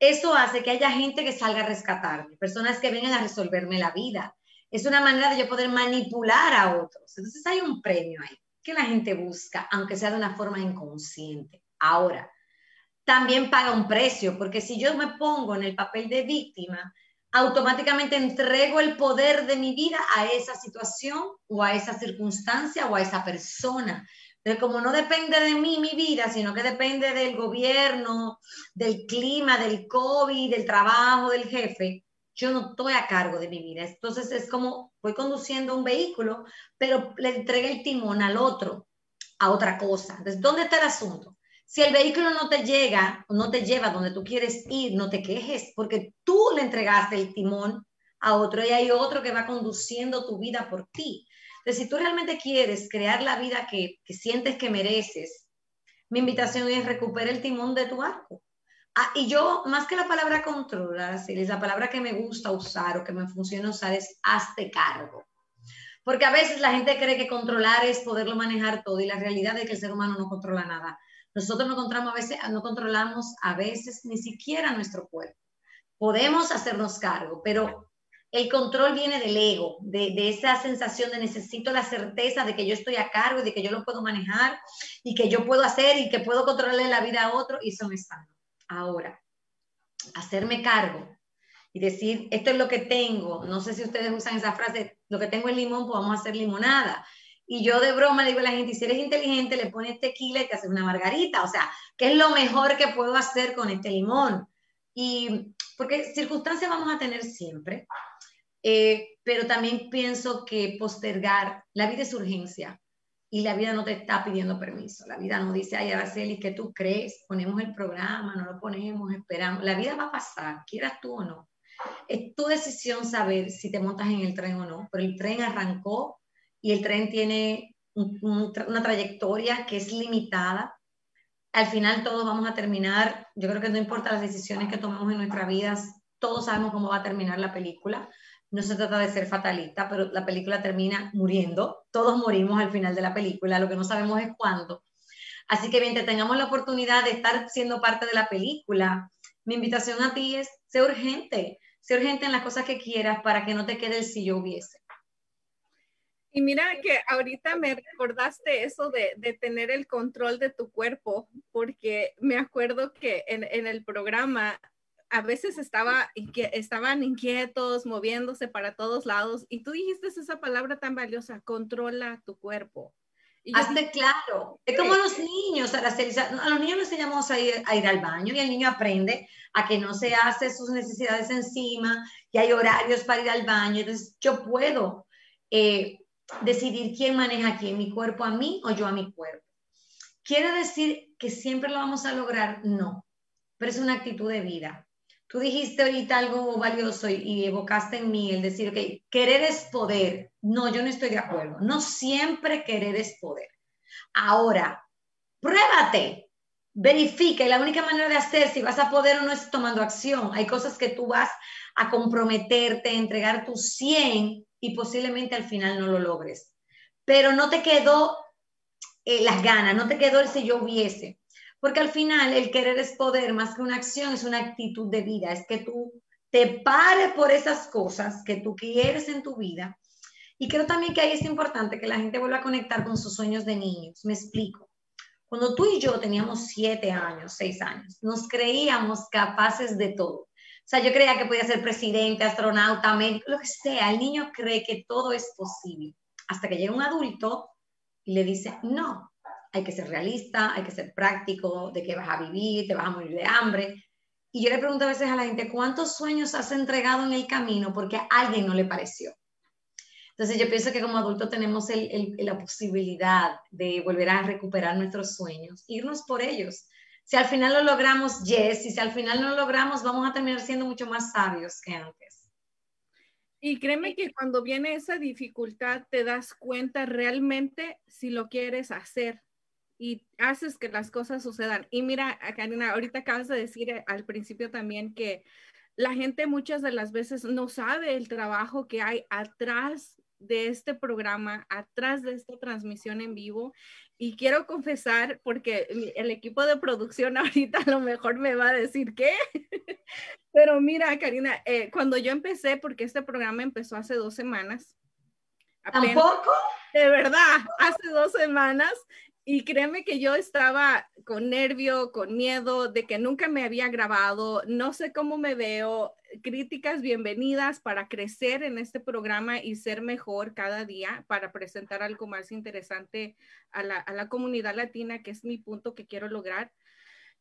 eso hace que haya gente que salga a rescatarme, personas que vengan a resolverme la vida. Es una manera de yo poder manipular a otros. Entonces hay un premio ahí que la gente busca, aunque sea de una forma inconsciente. Ahora, también paga un precio, porque si yo me pongo en el papel de víctima, automáticamente entrego el poder de mi vida a esa situación o a esa circunstancia o a esa persona. Pero como no depende de mí mi vida, sino que depende del gobierno, del clima, del COVID, del trabajo, del jefe, yo no estoy a cargo de mi vida. Entonces es como voy conduciendo un vehículo, pero le entregué el timón al otro, a otra cosa. Entonces, ¿dónde está el asunto? Si el vehículo no te llega no te lleva donde tú quieres ir, no te quejes, porque tú le entregaste el timón a otro y hay otro que va conduciendo tu vida por ti. Entonces, si tú realmente quieres crear la vida que, que sientes que mereces, mi invitación es recuperar el timón de tu arco. Ah, y yo, más que la palabra controlar, es la palabra que me gusta usar o que me funciona usar es hazte cargo. Porque a veces la gente cree que controlar es poderlo manejar todo y la realidad es que el ser humano no controla nada. Nosotros no controlamos a veces, no controlamos a veces ni siquiera nuestro cuerpo. Podemos hacernos cargo, pero el control viene del ego, de, de, esa sensación de necesito la certeza de que yo estoy a cargo y de que yo lo puedo manejar y que yo puedo hacer y que puedo controlarle la vida a otro y eso no es sano. Ahora, hacerme cargo y decir, esto es lo que tengo, no sé si ustedes usan esa frase, lo que tengo es limón, pues vamos a hacer limonada. Y yo de broma le digo a la gente, si eres inteligente, le pones tequila y te haces una margarita. O sea, ¿qué es lo mejor que puedo hacer con este limón? Y porque circunstancias vamos a tener siempre, eh, pero también pienso que postergar, la vida es urgencia y la vida no te está pidiendo permiso. La vida no dice, ay, Araceli, ¿qué tú crees? Ponemos el programa, no lo ponemos, esperamos. La vida va a pasar, quieras tú o no. Es tu decisión saber si te montas en el tren o no, pero el tren arrancó y el tren tiene una trayectoria que es limitada. Al final todos vamos a terminar, yo creo que no importa las decisiones que tomemos en nuestras vidas, todos sabemos cómo va a terminar la película no se trata de ser fatalista, pero la película termina muriendo. Todos morimos al final de la película, lo que no sabemos es cuándo. Así que mientras tengamos la oportunidad de estar siendo parte de la película, mi invitación a ti es, sé urgente, sé urgente en las cosas que quieras para que no te quede el si yo hubiese. Y mira que ahorita me recordaste eso de, tener el control de tu cuerpo, porque me acuerdo que en el programa a veces estaba, estaban inquietos, moviéndose para todos lados, y tú dijiste esa palabra tan valiosa, controla tu cuerpo. Hazte claro, es como los niños, a, a los niños les enseñamos a ir, a ir, al baño y el niño aprende a que no se hace sus necesidades encima, y hay horarios para ir al baño, entonces yo puedo eh, decidir quién maneja quién, mi cuerpo a mí o yo a mi cuerpo. ¿Quiere decir que siempre lo vamos a lograr? No, pero es una actitud de vida. Tú dijiste ahorita algo valioso y, evocaste en mí el decir, ok, querer es poder. No, yo no estoy de acuerdo. No siempre querer es poder. Ahora, pruébate, verifica y la única manera de hacer si vas a poder o no es tomando acción. Hay cosas que tú vas a comprometerte, entregar tu 100 y posiblemente al final no lo logres. Pero no te quedó eh, las ganas, no te quedó el si yo hubiese. Porque al final el querer es poder, más que una acción, es una actitud de vida, es que tú te pares por esas cosas que tú quieres en tu vida. Y creo también que ahí es importante que la gente vuelva a conectar con sus sueños de niños. Me explico. Cuando tú y yo teníamos siete años, seis años, nos creíamos capaces de todo. O sea, yo creía que podía ser presidente, astronauta, médico, lo que sea. El niño cree que todo es posible. Hasta que llega un adulto y le dice, no, hay que ser realista, hay que ser práctico, de que vas a vivir, te vas a morir de hambre. Y yo le pregunto a veces a la gente, ¿cuántos sueños has entregado en el camino porque a alguien no le pareció? Entonces yo pienso que como adultos tenemos la posibilidad de volver a recuperar nuestros sueños, irnos por ellos. Si al final lo logramos, yes, y si al final no lo logramos, vamos a terminar siendo mucho más sabios que antes. Y créeme que cuando viene esa dificultad te das cuenta realmente si lo quieres hacer y haces que las cosas sucedan. Y mira, Karina, ahorita acabas de decir eh, al principio también que la gente muchas de las veces no sabe el trabajo que hay atrás de este programa, atrás de esta transmisión en vivo. Y quiero confesar, porque el equipo de producción ahorita a lo mejor me va a decir qué. Pero mira, Karina, eh, cuando yo empecé, porque este programa empezó hace dos semanas. ¿Tampoco? De verdad, hace dos semanas. Y créeme que yo estaba con nervio, con miedo de que nunca me había grabado, no sé cómo me veo, críticas bienvenidas para crecer en este programa y ser mejor cada día, para presentar algo más interesante a la, a la comunidad latina, que es mi punto que quiero lograr.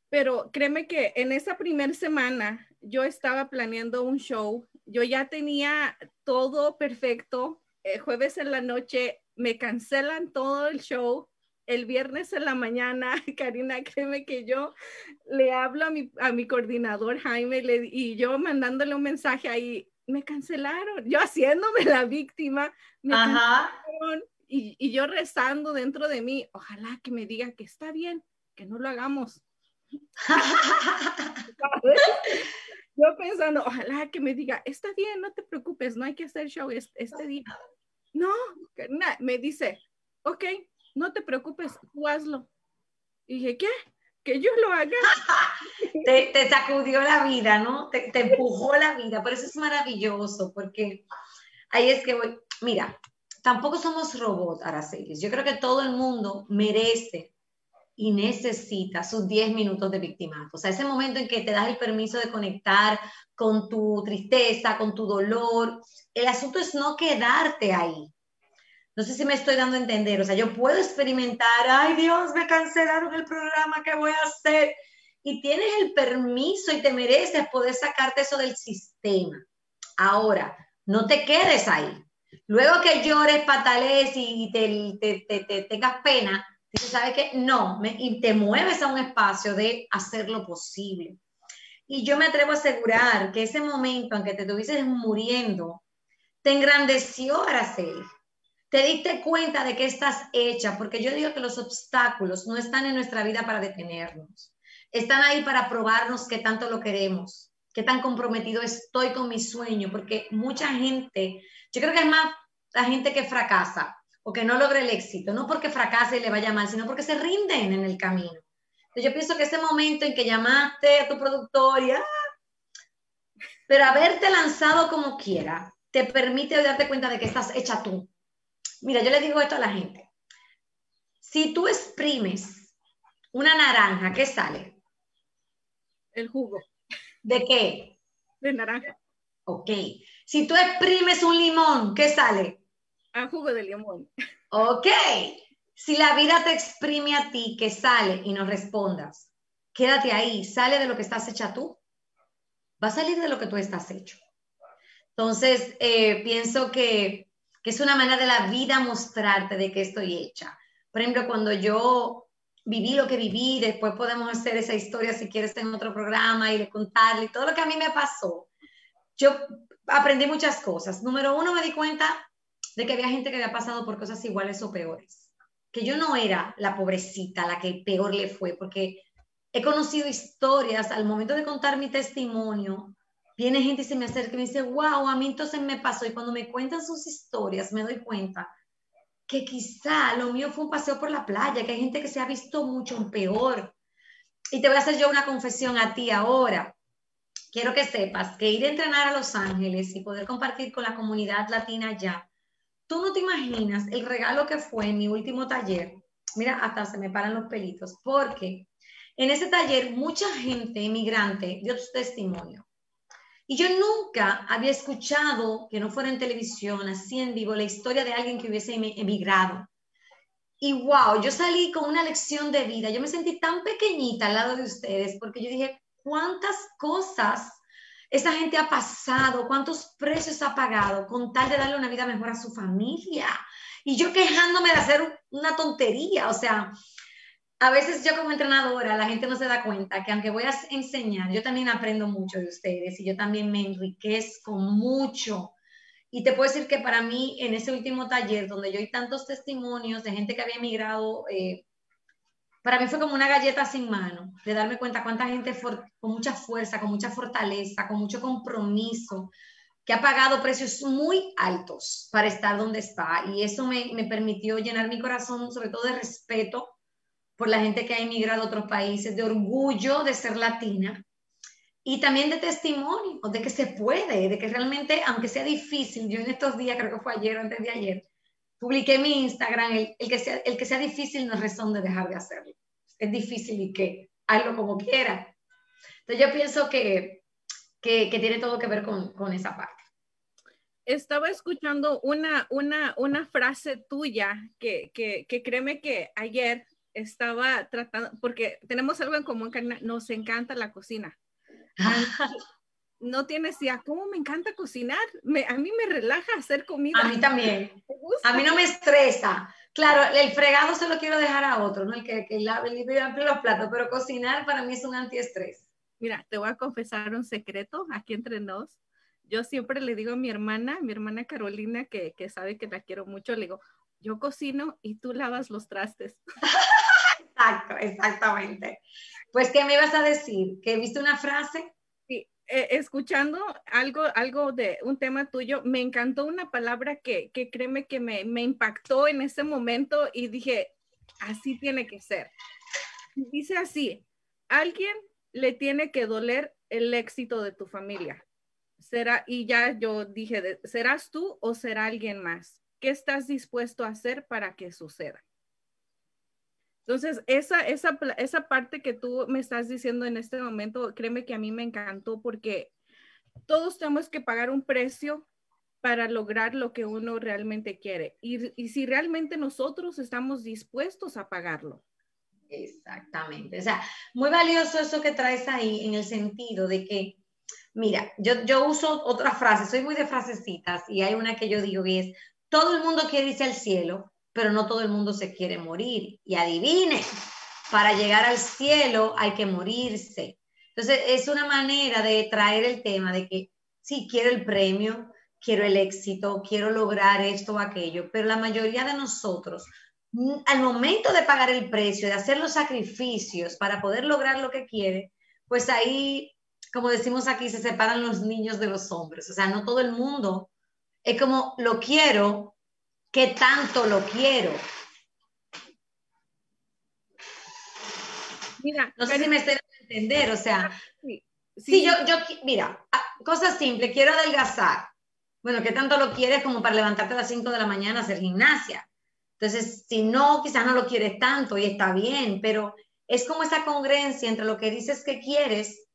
Pero créeme que en esa primera semana yo estaba planeando un show, yo ya tenía todo perfecto, el jueves en la noche me cancelan todo el show, el viernes en la mañana, Karina, créeme que yo le hablo a mi, a mi coordinador Jaime le, y yo mandándole un mensaje ahí, me cancelaron, yo haciéndome la víctima, me Ajá. y, y, yo rezando dentro de mí, ojalá que me diga que está bien, que no lo hagamos. yo pensando, ojalá que me diga, está bien, no te preocupes, no hay que hacer show este, día. No, Karina, me dice, ok, no te preocupes, hazlo. Y dije, ¿qué? Que yo lo haga. te, sacudió la vida, ¿no? Te, empujó la vida, por eso es maravilloso, porque ahí es que voy, mira, tampoco somos robots, Aracelis. Yo creo que todo el mundo merece y necesita sus 10 minutos de victimato. O sea, ese momento en que te das el permiso de conectar con tu tristeza, con tu dolor. El asunto es no quedarte ahí. No sé si me estoy dando a entender, o sea, yo puedo experimentar, ay Dios, me cancelaron el programa, ¿qué voy a hacer? Y tienes el permiso y te mereces poder sacarte eso del sistema. Ahora, no te quedes ahí. Luego que llores, patales y te, te, tengas pena, dices, ¿sabes qué? No, y te mueves a un espacio de hacer lo posible. Y yo me atrevo a asegurar que ese momento en que te estuvieses muriendo, te engrandeció, Araceli te diste cuenta de que estás hecha, porque yo digo que los obstáculos no están en nuestra vida para detenernos, están ahí para probarnos qué tanto lo queremos, qué tan comprometido estoy con mi sueño, porque mucha gente, yo creo que es más la gente que fracasa o que no logra el éxito, no porque fracase y le vaya mal, sino porque se rinden en el camino. Yo pienso que ese momento en que llamaste a tu productor y, ¡ah! pero haberte lanzado como quiera, te permite darte cuenta de que estás hecha tú, Mira, yo le digo esto a la gente. Si tú exprimes una naranja, ¿qué sale? El jugo. ¿De qué? De naranja. Ok. Si tú exprimes un limón, ¿qué sale? El jugo de limón. Ok. Si la vida te exprime a ti, ¿qué sale? Y no respondas. Quédate ahí. Sale de lo que estás hecha tú. Va a salir de lo que tú estás hecho. Entonces, eh, pienso que que es una manera de la vida mostrarte de qué estoy hecha. Por ejemplo, cuando yo viví lo que viví, después podemos hacer esa historia si quieres en otro programa y contarle todo lo que a mí me pasó. Yo aprendí muchas cosas. Número uno, me di cuenta de que había gente que había pasado por cosas iguales o peores. Que yo no era la pobrecita, la que peor le fue, porque he conocido historias al momento de contar mi testimonio viene gente y se me acerca y me dice, wow, a mí entonces me pasó. Y cuando me cuentan sus historias, me doy cuenta que quizá lo mío fue un paseo por la playa, que hay gente que se ha visto mucho peor. Y te voy a hacer yo una confesión a ti ahora. Quiero que sepas que ir a entrenar a Los Ángeles y poder compartir con la comunidad latina ya, tú no te imaginas el regalo que fue en mi último taller. Mira, hasta se me paran los pelitos, porque en ese taller mucha gente inmigrante dio su testimonio y yo nunca había escuchado, que no fuera en televisión, así en vivo, la historia de alguien que hubiese emigrado. Y wow, yo salí con una lección de vida. Yo me sentí tan pequeñita al lado de ustedes porque yo dije, cuántas cosas esa gente ha pasado, cuántos precios ha pagado con tal de darle una vida mejor a su familia. Y yo quejándome de hacer una tontería, o sea, a veces yo como entrenadora, la gente no se da cuenta que aunque voy a enseñar, yo también aprendo mucho de ustedes y yo también me enriquezco mucho. Y te puedo decir que para mí, en ese último taller, donde yo oí tantos testimonios de gente que había emigrado, eh, para mí fue como una galleta sin mano, de darme cuenta cuánta gente con mucha fuerza, con mucha fortaleza, con mucho compromiso, que ha pagado precios muy altos para estar donde está. Y eso me, me permitió llenar mi corazón, sobre todo de respeto por la gente que ha emigrado a otros países, de orgullo de ser latina y también de testimonio, de que se puede, de que realmente, aunque sea difícil, yo en estos días, creo que fue ayer o antes de ayer, publiqué mi Instagram, el, que sea, el que sea difícil no es razón de dejar de hacerlo. Es difícil y que hazlo como quiera. Entonces yo pienso que, que, tiene todo que ver con, con esa parte estaba escuchando una, una, una frase tuya que, que, que, créeme que ayer estaba tratando, porque tenemos algo en común, que nos encanta la cocina. no tienes idea, ¿cómo me encanta cocinar? a mí me relaja hacer comida. A mí también. A mí no me estresa. Claro, el fregado se lo quiero dejar a otro, ¿no? El que, que lave, los platos, pero cocinar para mí es un antiestrés. Mira, te voy a confesar un secreto aquí entre nos. Yo siempre le digo a mi hermana, mi hermana Carolina, que, que sabe que la quiero mucho, le digo, yo cocino y tú lavas los trastes. Exacto, exactamente. Pues, ¿qué me ibas a decir? ¿Que viste una frase? Sí, eh, escuchando algo, algo de un tema tuyo, me encantó una palabra que, que créeme que me, me impactó en ese momento y dije, así tiene que ser. Dice así, alguien le tiene que doler el éxito de tu familia. Será, y ya yo dije, ¿serás tú o será alguien más? ¿Qué estás dispuesto a hacer para que suceda? Entonces, esa, esa, esa parte que tú me estás diciendo en este momento, créeme que a mí me encantó porque todos tenemos que pagar un precio para lograr lo que uno realmente quiere. Y, y si realmente nosotros estamos dispuestos a pagarlo. Exactamente. O sea, muy valioso eso que traes ahí en el sentido de que, mira, yo, yo uso otra frase, soy muy de frasecitas y hay una que yo digo y es, todo el mundo quiere irse al cielo, pero no todo el mundo se quiere morir. Y adivine, para llegar al cielo hay que morirse. Entonces, es una manera de traer el tema de que sí, quiero el premio, quiero el éxito, quiero lograr esto o aquello, pero la mayoría de nosotros, mm, al momento de pagar el precio, de hacer los sacrificios para poder lograr lo que quiere, pues ahí, como decimos aquí, se separan los niños de los hombres. O sea, no todo el mundo es como lo quiero, ¿Qué tanto lo quiero? Mira, no sé si me estoy a entender, o sea, sí, yo, yo, mira, ah, cosa simple, quiero adelgazar. Bueno, ¿qué tanto lo quieres como para levantarte a las 5 de la mañana a hacer gimnasia? Entonces, si no, quizás no lo quieres tanto y está bien, pero es como esa congruencia entre lo que dices que quieres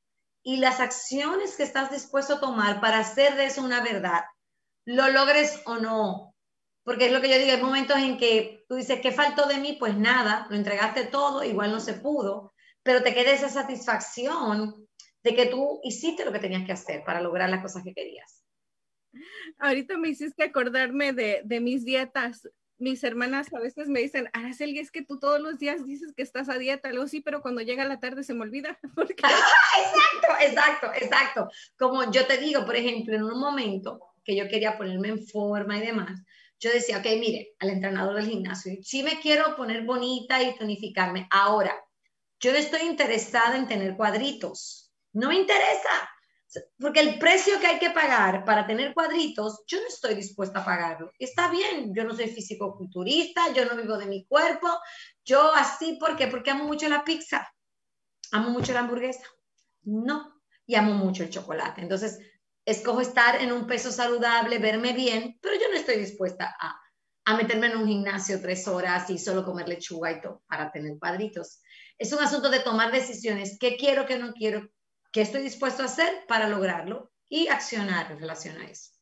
y las acciones que estás dispuesto a tomar para hacer de eso una verdad, lo logres o no porque es lo que yo digo, hay momentos en que tú dices, ¿qué faltó de mí? Pues nada, lo entregaste todo, igual no se pudo, pero te queda esa satisfacción de que tú hiciste lo que tenías que hacer para lograr las cosas que querías. Ahorita me hiciste acordarme de, de mis dietas. Mis hermanas a veces me dicen, Araceli, es que tú todos los días dices que estás a dieta, algo sí, pero cuando llega la tarde se me olvida. exacto, exacto, exacto. Como yo te digo, por ejemplo, en un momento que yo quería ponerme en forma y demás, yo decía, ok, mire, al entrenador del gimnasio, sí me quiero poner bonita y tonificarme. Ahora, yo no estoy interesada en tener cuadritos. No me interesa. Porque el precio que hay que pagar para tener cuadritos, yo no estoy dispuesta a pagarlo. Está bien, yo no soy físico-culturista, yo no vivo de mi cuerpo, yo así, ¿por qué? Porque amo mucho la pizza, amo mucho la hamburguesa, no, y amo mucho el chocolate. Entonces, escojo estar en un peso saludable, verme bien, pero yo no estoy dispuesta a, a meterme en un gimnasio tres horas y solo comer lechuga y todo para tener cuadritos. Es un asunto de tomar decisiones, qué quiero, qué no quiero, qué estoy dispuesto a hacer para lograrlo y accionar en relación a eso.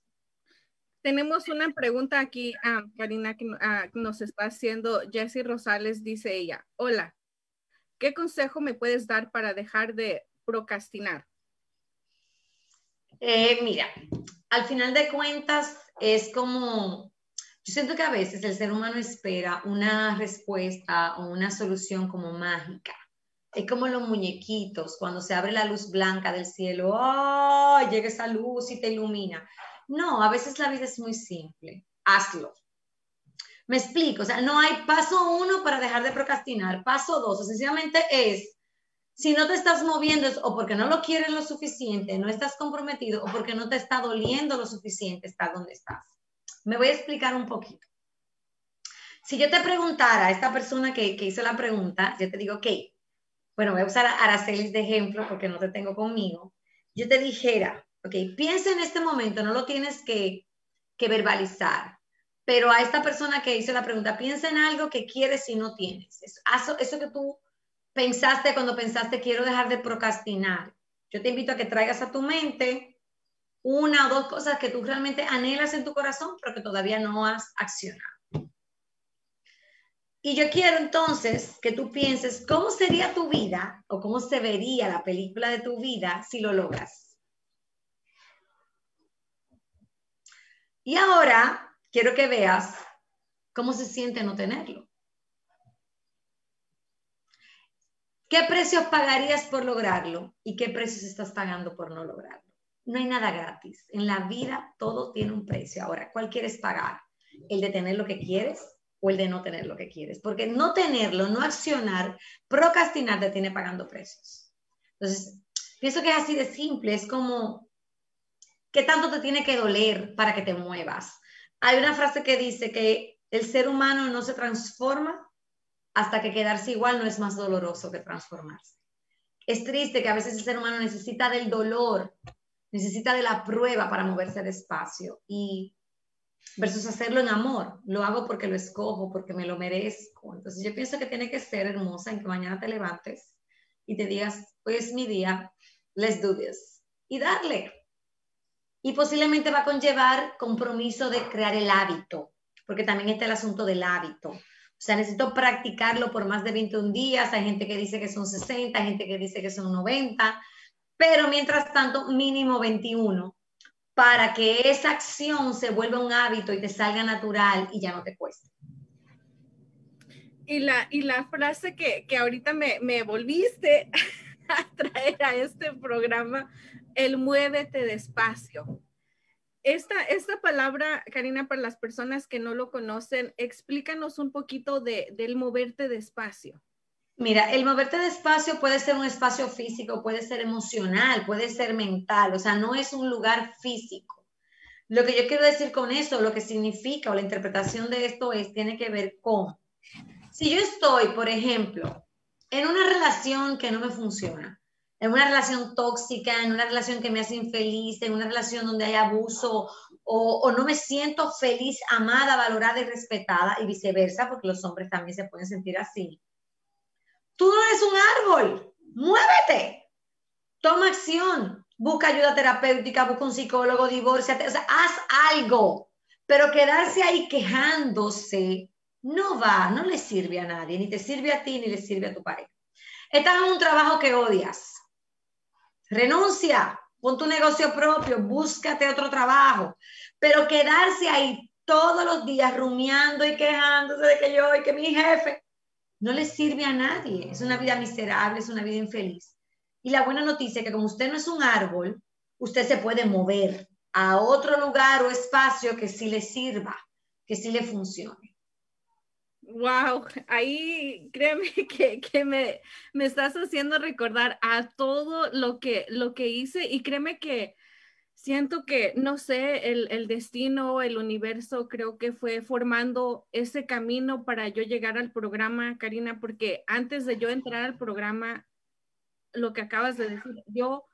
Tenemos una pregunta aquí, ah, Karina, que ah, nos está haciendo Jessie Rosales, dice ella, hola, ¿qué consejo me puedes dar para dejar de procrastinar? Eh, mira, al final de cuentas es como, yo siento que a veces el ser humano espera una respuesta o una solución como mágica. Es como los muñequitos, cuando se abre la luz blanca del cielo, ¡oh! Llega esa luz y te ilumina. No, a veces la vida es muy simple. Hazlo. Me explico, o sea, no hay paso uno para dejar de procrastinar. Paso dos, sencillamente es, si no te estás moviendo es o porque no lo quieres lo suficiente, no estás comprometido o porque no te está doliendo lo suficiente estar donde estás. Me voy a explicar un poquito. Si yo te preguntara a esta persona que, que hizo la pregunta, yo te digo, ok, bueno, voy a usar a Araceli de ejemplo porque no te tengo conmigo. Yo te dijera, ok, piensa en este momento, no lo tienes que, que verbalizar pero a esta persona que hizo la pregunta, piensa en algo que quieres y no tienes. Eso, eso que tú pensaste cuando pensaste quiero dejar de procrastinar. Yo te invito a que traigas a tu mente una o dos cosas que tú realmente anhelas en tu corazón, pero que todavía no has accionado. Y yo quiero entonces que tú pienses cómo sería tu vida o cómo se vería la película de tu vida si lo logras. Y ahora quiero que veas cómo se siente no tenerlo. ¿Qué precios pagarías por lograrlo y qué precios estás pagando por no lograrlo? No hay nada gratis. En la vida todo tiene un precio. Ahora, ¿cuál quieres pagar? ¿El de tener lo que quieres o el de no tener lo que quieres? Porque no tenerlo, no accionar, procrastinar te tiene pagando precios. Entonces, pienso que es así de simple. Es como, ¿qué tanto te tiene que doler para que te muevas? Hay una frase que dice que el ser humano no se transforma hasta que quedarse igual no es más doloroso que transformarse. Es triste que a veces el ser humano necesita del dolor, necesita de la prueba para moverse despacio y versus hacerlo en amor. Lo hago porque lo escojo, porque me lo merezco. Entonces yo pienso que tiene que ser hermosa en que mañana te levantes y te digas, hoy es mi día, let's do this. Y darle, y posiblemente va a conllevar compromiso de crear el hábito, porque también está el asunto del hábito. O sea, necesito practicarlo por más de 21 días, hay gente que dice que son 60, hay gente que dice que son 90, pero mientras tanto mínimo 21 para que esa acción se vuelva un hábito y te salga natural y ya no te cueste. Y la, y la frase que, que ahorita me, me volviste a traer a este programa el muévete despacio. Esta, esta palabra, Karina, para las personas que no lo conocen, explícanos un poquito de, del moverte despacio. Mira, el moverte despacio puede ser un espacio físico, puede ser emocional, puede ser mental, o sea, no es un lugar físico. Lo que yo quiero decir con eso, lo que significa o la interpretación de esto es, tiene que ver con, si yo estoy, por ejemplo, en una relación que no me funciona, en una relación tóxica, en una relación que me hace infeliz, en una relación donde hay abuso o, no me siento feliz, amada, valorada y respetada y viceversa, porque los hombres también se pueden sentir así. Tú no eres un árbol, muévete, toma acción, busca ayuda terapéutica, busca un psicólogo, divórciate, o sea, haz algo, pero quedarse ahí quejándose no va, no le sirve a nadie, ni te sirve a ti, ni le sirve a tu pareja. Estás en un trabajo que odias renuncia, pon tu negocio propio, búscate otro trabajo, pero quedarse ahí todos los días rumiando y quejándose de que yo y que mi jefe no le sirve a nadie. Es una vida miserable, es una vida infeliz. Y la buena noticia es que como usted no es un árbol, usted se puede mover a otro lugar o espacio que sí le sirva, que sí le funcione. Wow, ahí créeme que, me, me, estás haciendo recordar a todo lo que, lo que hice y créeme que siento que, no sé, el, el destino, el universo creo que fue formando ese camino para yo llegar al programa, Karina, porque antes de yo entrar al programa, lo que acabas de decir, yo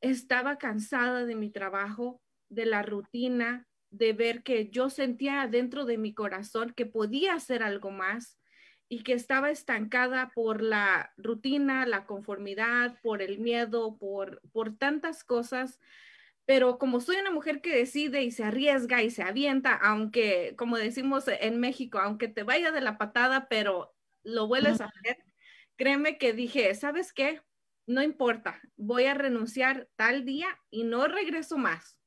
estaba cansada de mi trabajo, de la rutina, de ver que yo sentía dentro de mi corazón que podía hacer algo más y que estaba estancada por la rutina, la conformidad, por el miedo, por, por tantas cosas. Pero como soy una mujer que decide y se arriesga y se avienta, aunque, como decimos en México, aunque te vaya de la patada, pero lo vuelves a hacer, créeme que dije, ¿sabes qué? no importa, voy a renunciar tal día y no regreso más.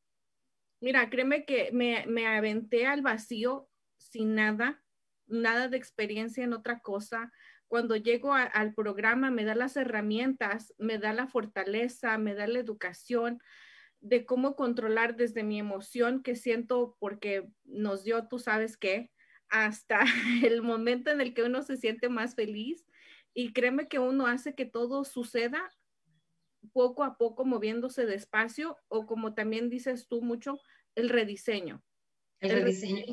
Mira, créeme que me, aventé al vacío sin nada, nada de experiencia en otra cosa. Cuando llego al programa me da las herramientas, me da la fortaleza, me da la educación de cómo controlar desde mi emoción que siento porque nos dio, tú sabes qué, hasta el momento en el que uno se siente más feliz. Y créeme que uno hace que todo suceda poco a poco moviéndose despacio o como también dices tú mucho, el rediseño. El, rediseño.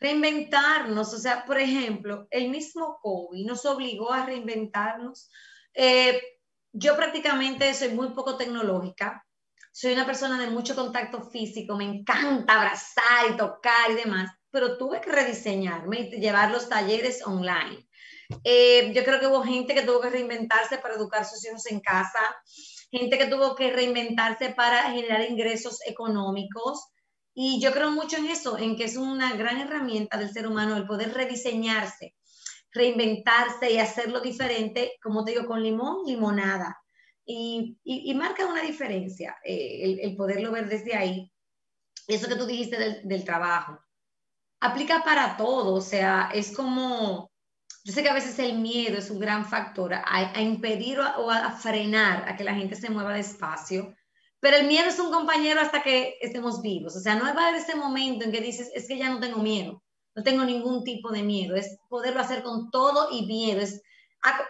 Reinventarnos, o sea, por ejemplo, el mismo COVID nos obligó a reinventarnos. Eh, yo prácticamente soy muy poco tecnológica, soy una persona de mucho contacto físico, me encanta abrazar y tocar y demás, pero tuve que rediseñarme y llevar los talleres online. Eh, yo creo que hubo gente que tuvo que reinventarse para educar a sus hijos en casa, gente que tuvo que reinventarse para generar ingresos económicos. Y yo creo mucho en eso, en que es una gran herramienta del ser humano el poder rediseñarse, reinventarse y hacerlo diferente, como te digo, con limón, limonada. Y, y, marca una diferencia eh, el, poderlo ver desde ahí. Eso que tú dijiste del, del trabajo, aplica para todo, o sea, es como yo sé que a veces el miedo es un gran factor a, impedir o a, frenar a que la gente se mueva despacio, pero el miedo es un compañero hasta que estemos vivos. O sea, no va a haber ese momento en que dices, es que ya no tengo miedo, no tengo ningún tipo de miedo, es poderlo hacer con todo y miedo, es,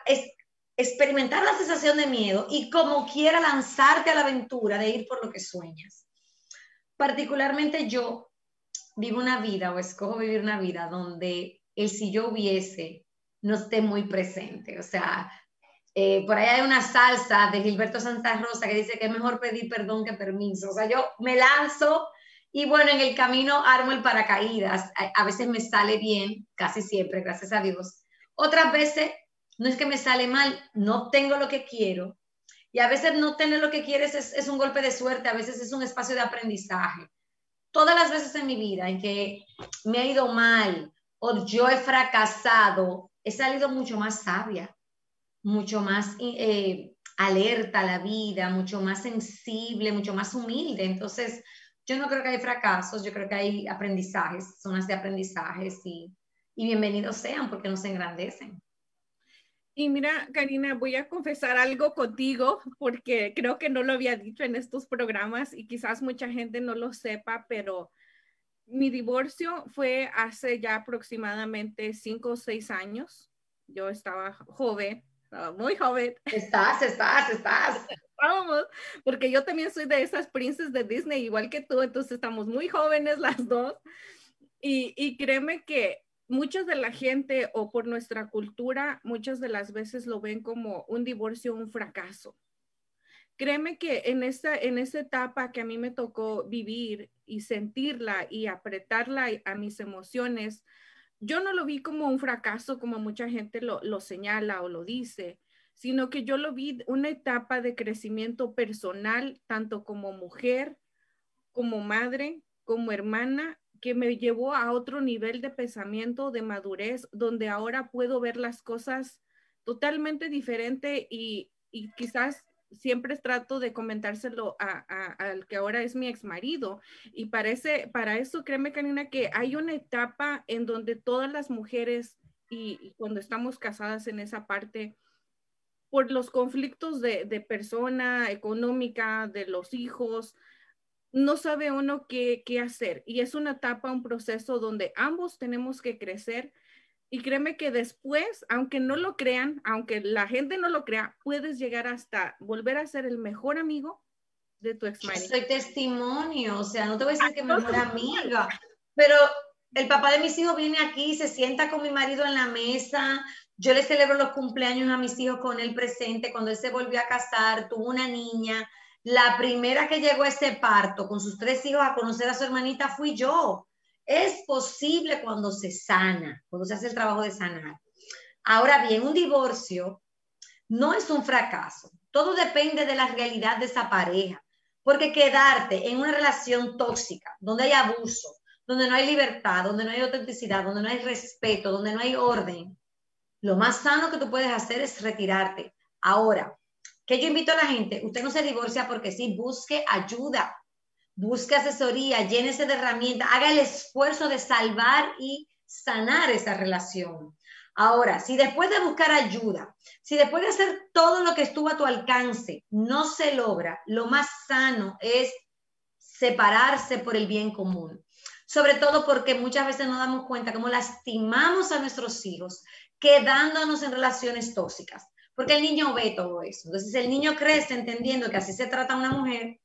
es experimentar la sensación de miedo y como quiera lanzarte a la aventura de ir por lo que sueñas. Particularmente yo vivo una vida o escojo vivir una vida donde el si yo hubiese no esté muy presente. O sea, eh, por ahí hay una salsa de Gilberto Santa Rosa que dice que es mejor pedir perdón que permiso. O sea, yo me lanzo y bueno, en el camino armo el paracaídas. A, veces me sale bien, casi siempre, gracias a Dios. Otras veces no es que me sale mal, no tengo lo que quiero. Y a veces no tener lo que quieres es, es un golpe de suerte, a veces es un espacio de aprendizaje. Todas las veces en mi vida en que me ha ido mal o yo he fracasado, he salido mucho más sabia, mucho más eh, alerta a la vida, mucho más sensible, mucho más humilde. Entonces, yo no creo que hay fracasos, yo creo que hay aprendizajes, zonas de aprendizajes y, y bienvenidos sean porque nos engrandecen. Y mira, Karina, voy a confesar algo contigo porque creo que no lo había dicho en estos programas y quizás mucha gente no lo sepa, pero mi divorcio fue hace ya aproximadamente cinco o seis años. Yo estaba joven, estaba muy joven. Estás, estás, estás. Vamos, porque yo también soy de esas princesas de Disney, igual que tú, entonces estamos muy jóvenes las dos. Y, y créeme que muchas de la gente o por nuestra cultura, muchas de las veces lo ven como un divorcio, un fracaso créeme que en esa, en esa etapa que a mí me tocó vivir y sentirla y apretarla a mis emociones, yo no lo vi como un fracaso como mucha gente lo, lo señala o lo dice, sino que yo lo vi una etapa de crecimiento personal, tanto como mujer, como madre, como hermana, que me llevó a otro nivel de pensamiento, de madurez, donde ahora puedo ver las cosas totalmente diferente y, y quizás siempre trato de comentárselo al que ahora es mi ex marido. Y parece, para eso, créeme, Karina, que hay una etapa en donde todas las mujeres, y, cuando estamos casadas en esa parte, por los conflictos de, de, persona económica, de los hijos, no sabe uno qué, qué hacer. Y es una etapa, un proceso donde ambos tenemos que crecer y créeme que después, aunque no lo crean, aunque la gente no lo crea, puedes llegar hasta volver a ser el mejor amigo de tu ex marido. Soy testimonio, o sea, no te voy a decir que mi mejor amiga, pero el papá de mis hijos viene aquí, se sienta con mi marido en la mesa, yo le celebro los cumpleaños a mis hijos con él presente, cuando él se volvió a casar, tuvo una niña, la primera que llegó a ese parto con sus tres hijos a conocer a su hermanita fui yo. Es posible cuando se sana, cuando se hace el trabajo de sanar. Ahora bien, un divorcio no es un fracaso. Todo depende de la realidad de esa pareja. Porque quedarte en una relación tóxica, donde hay abuso, donde no hay libertad, donde no hay autenticidad, donde no hay respeto, donde no hay orden, lo más sano que tú puedes hacer es retirarte. Ahora, que yo invito a la gente, usted no se divorcia porque sí, busque ayuda, busque asesoría, llénese de herramientas, haga el esfuerzo de salvar y sanar esa relación. Ahora, si después de buscar ayuda, si después de hacer todo lo que estuvo a tu alcance, no se logra, lo más sano es separarse por el bien común. Sobre todo porque muchas veces nos damos cuenta cómo lastimamos a nuestros hijos quedándonos en relaciones tóxicas, porque el niño ve todo eso. Entonces el niño crece entendiendo que así se trata una mujer,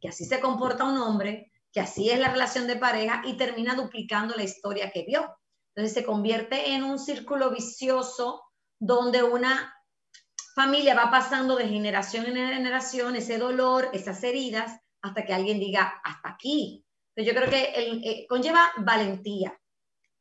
que así se comporta un hombre, que así es la relación de pareja y termina duplicando la historia que vio. Entonces se convierte en un círculo vicioso donde una familia va pasando de generación en generación ese dolor, esas heridas, hasta que alguien diga, hasta aquí. Entonces yo creo que eh, conlleva valentía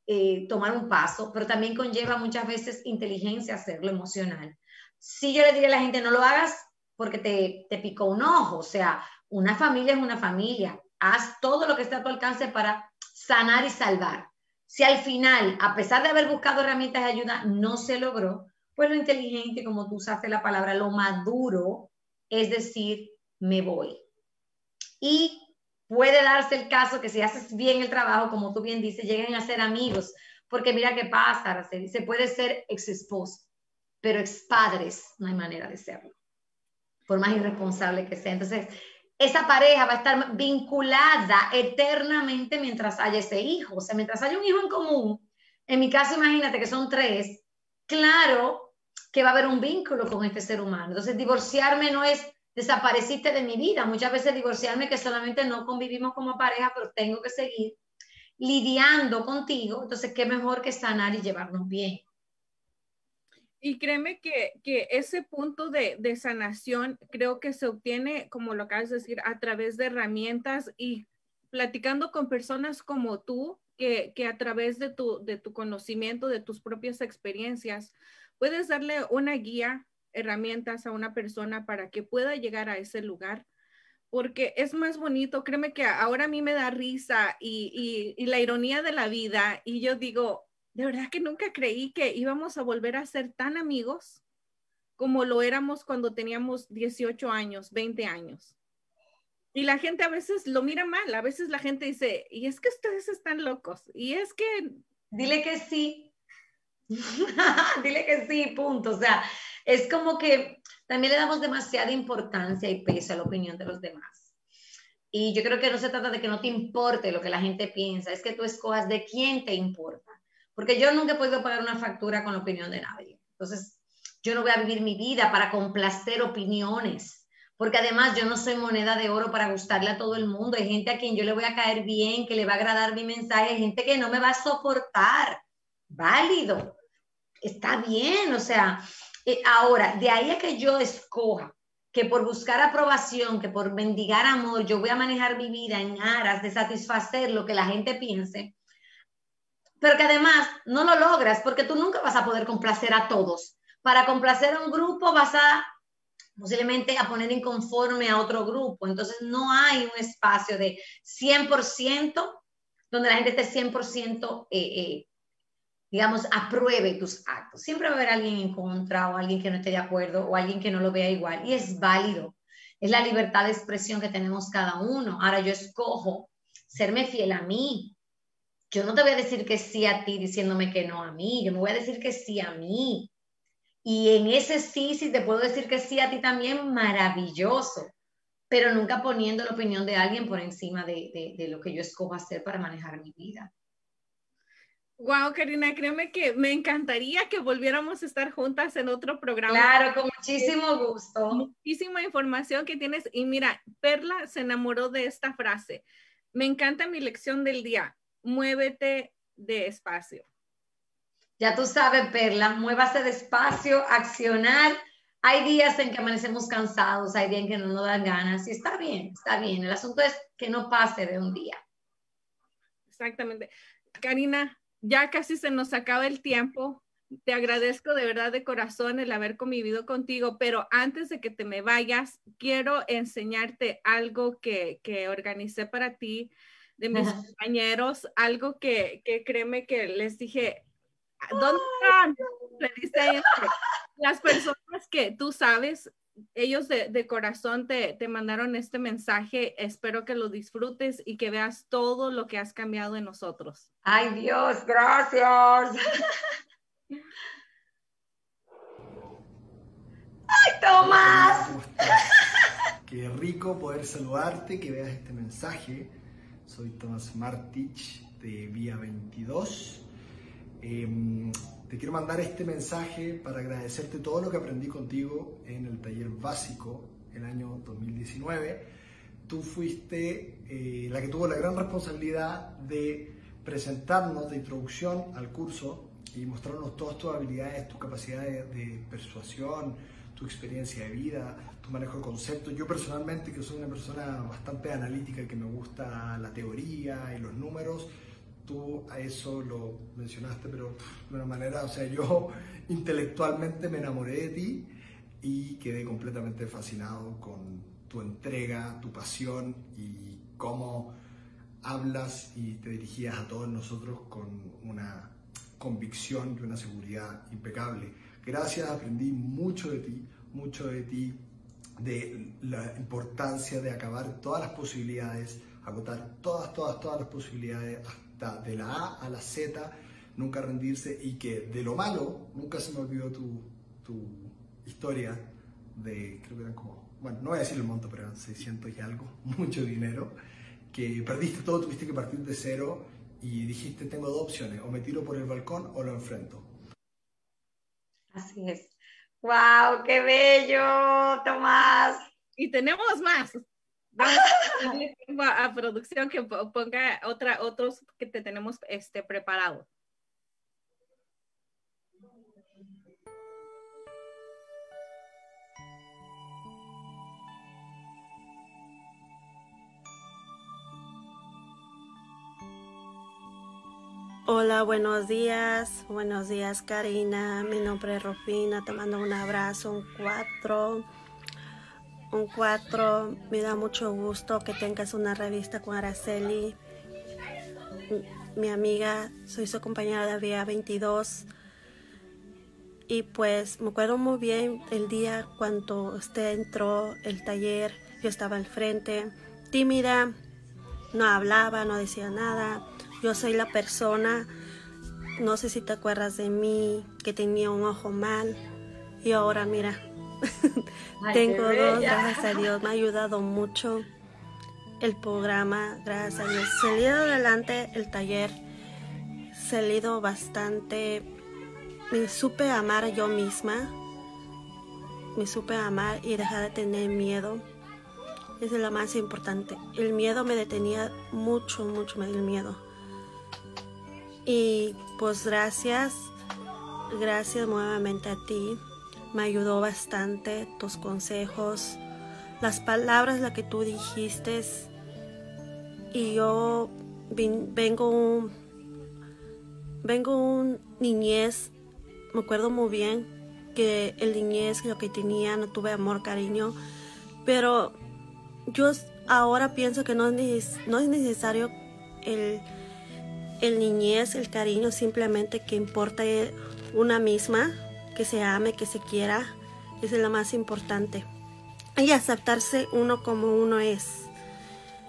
eh, tomar un paso, pero también conlleva muchas veces inteligencia hacerlo emocional. Si yo le diría a la gente, no lo hagas porque te, te picó un ojo, o sea, una familia es una familia, haz todo lo que esté a tu alcance para sanar y salvar. Si al final, a pesar de haber buscado herramientas de ayuda, no se logró, pues lo inteligente, como tú usaste la palabra, lo maduro, es decir, me voy. Y puede darse el caso que si haces bien el trabajo, como tú bien dices, lleguen a ser amigos, porque mira qué pasa, se puede ser ex esposo, pero ex padres no hay manera de serlo, por más irresponsable que sea. Entonces, esa pareja va a estar vinculada eternamente mientras haya ese hijo. O sea, mientras haya un hijo en común, en mi caso imagínate que son tres, claro que va a haber un vínculo con este ser humano. Entonces, divorciarme no es desapareciste de mi vida. Muchas veces divorciarme que solamente no convivimos como pareja, pero tengo que seguir lidiando contigo. Entonces, qué mejor que sanar y llevarnos bien. Y créeme que, ese punto de, sanación creo que se obtiene, como lo acabas de decir, a través de herramientas y platicando con personas como tú, que, a través de tu, de tu conocimiento, de tus propias experiencias, puedes darle una guía, herramientas a una persona para que pueda llegar a ese lugar. Porque es más bonito, créeme que ahora a mí me da risa y, y la ironía de la vida. Y yo digo, de verdad que nunca creí que íbamos a volver a ser tan amigos como lo éramos cuando teníamos 18 años, 20 años. Y la gente a veces lo mira mal, a veces la gente dice, y es que ustedes están locos, y es que... Dile que sí. Dile que sí, punto. O sea, es como que también le damos demasiada importancia y peso a la opinión de los demás. Y yo creo que no se trata de que no te importe lo que la gente piensa, es que tú escojas de quién te importa porque yo nunca he podido pagar una factura con la opinión de nadie. Entonces, yo no voy a vivir mi vida para complacer opiniones, porque además yo no soy moneda de oro para gustarle a todo el mundo. Hay gente a quien yo le voy a caer bien, que le va a agradar mi mensaje, hay gente que no me va a soportar. Válido, está bien, o sea, eh, ahora, de ahí a que yo escoja que por buscar aprobación, que por mendigar amor, yo voy a manejar mi vida en aras de satisfacer lo que la gente piense, pero que además no lo logras porque tú nunca vas a poder complacer a todos. Para complacer a un grupo vas a posiblemente a poner inconforme a otro grupo. Entonces no hay un espacio de 100% donde la gente esté 100%, eh, eh, digamos, apruebe tus actos. Siempre va a haber alguien en contra o alguien que no esté de acuerdo o alguien que no lo vea igual. Y es válido. Es la libertad de expresión que tenemos cada uno. Ahora yo escojo serme fiel a mí, yo no te voy a decir que sí a ti diciéndome que no a mí, yo me voy a decir que sí a mí. Y en ese sí, sí te puedo decir que sí a ti también, maravilloso, pero nunca poniendo la opinión de alguien por encima de, lo que yo escojo hacer para manejar mi vida. Wow, Karina, créeme que me encantaría que volviéramos a estar juntas en otro programa. Claro, con muchísimo gusto. Muchísima información que tienes. Y mira, Perla se enamoró de esta frase. Me encanta mi lección del día muévete despacio. Ya tú sabes, Perla, muévase despacio, accionar. Hay días en que amanecemos cansados, hay días en que no nos dan ganas y está bien, está bien. El asunto es que no pase de un día. Exactamente. Karina, ya casi se nos acaba el tiempo. Te agradezco de verdad de corazón el haber convivido contigo, pero antes de que te me vayas, quiero enseñarte algo que, que organicé para ti de mis compañeros, algo que, que, créeme que les dije, ¿dónde están? Le dice las personas que tú sabes, ellos de, corazón te, te, mandaron este mensaje. Espero que lo disfrutes y que veas todo lo que has cambiado en nosotros. Ay Dios, gracias. Ay, Tomás. Qué rico poder saludarte, que veas este mensaje. Soy Tomás Martich de Vía 22. Em, te quiero mandar este mensaje para agradecerte todo lo que aprendí contigo en el taller básico el año 2019. Tú fuiste eh, la que tuvo la gran responsabilidad de presentarnos de introducción al curso y mostrarnos todas tus habilidades, tu capacidad de, persuasión, tu experiencia de vida, tu manejo de conceptos. Yo personalmente, que soy una persona bastante analítica que me gusta la teoría y los números, tú a eso lo mencionaste, pero de una manera, o sea, yo intelectualmente me enamoré de ti y quedé completamente fascinado con tu entrega, tu pasión y cómo hablas y te dirigías a todos nosotros con una convicción y una seguridad impecable. Gracias, aprendí mucho de ti, mucho de ti, de la importancia de acabar todas las posibilidades, agotar todas, todas, todas las posibilidades hasta de la A a la Z, nunca rendirse y que de lo malo, nunca se me olvidó tu, tu historia de, creo que eran como, bueno, no voy a decir el monto, pero eran 600 y algo, mucho dinero que perdiste todo, tuviste que partir de cero y dijiste, tengo dos opciones, o me tiro por el balcón o lo enfrento. Así es. ¡Wow! ¡Qué bello, Tomás! Y tenemos más. Vamos a, a, producción que ponga otra, otros que te tenemos este, preparado. Hola, buenos días. Buenos días, Karina. Mi nombre es Rufina. Te mando un abrazo, un cuatro. Un cuatro. Me da mucho gusto que tengas una revista con Araceli. Mi amiga, soy su compañera de Vía 22. Y pues me acuerdo muy bien el día cuando usted entró el taller. Yo estaba al frente, tímida, no hablaba, no decía nada yo soy la persona, no sé si te acuerdas de mí, que tenía un ojo mal y ahora mira, tengo dos, gracias a Dios, me ha ayudado mucho el programa, gracias a Dios. Salido adelante el taller, salido bastante, me supe amar yo misma, me supe amar y dejar de tener miedo. Esa es lo más importante. El miedo me detenía mucho, mucho, el miedo. Y pues gracias, gracias nuevamente a ti. Me ayudó bastante tus consejos, las palabras las que tú dijiste. Y yo vengo un, vengo un niñez, me acuerdo muy bien que el niñez lo que tenía no tuve amor, cariño, pero yo ahora pienso que no es, no es necesario el el niñez, el cariño, simplemente que importa una misma, que se ame, que se quiera, es lo más importante. Y aceptarse uno como uno es.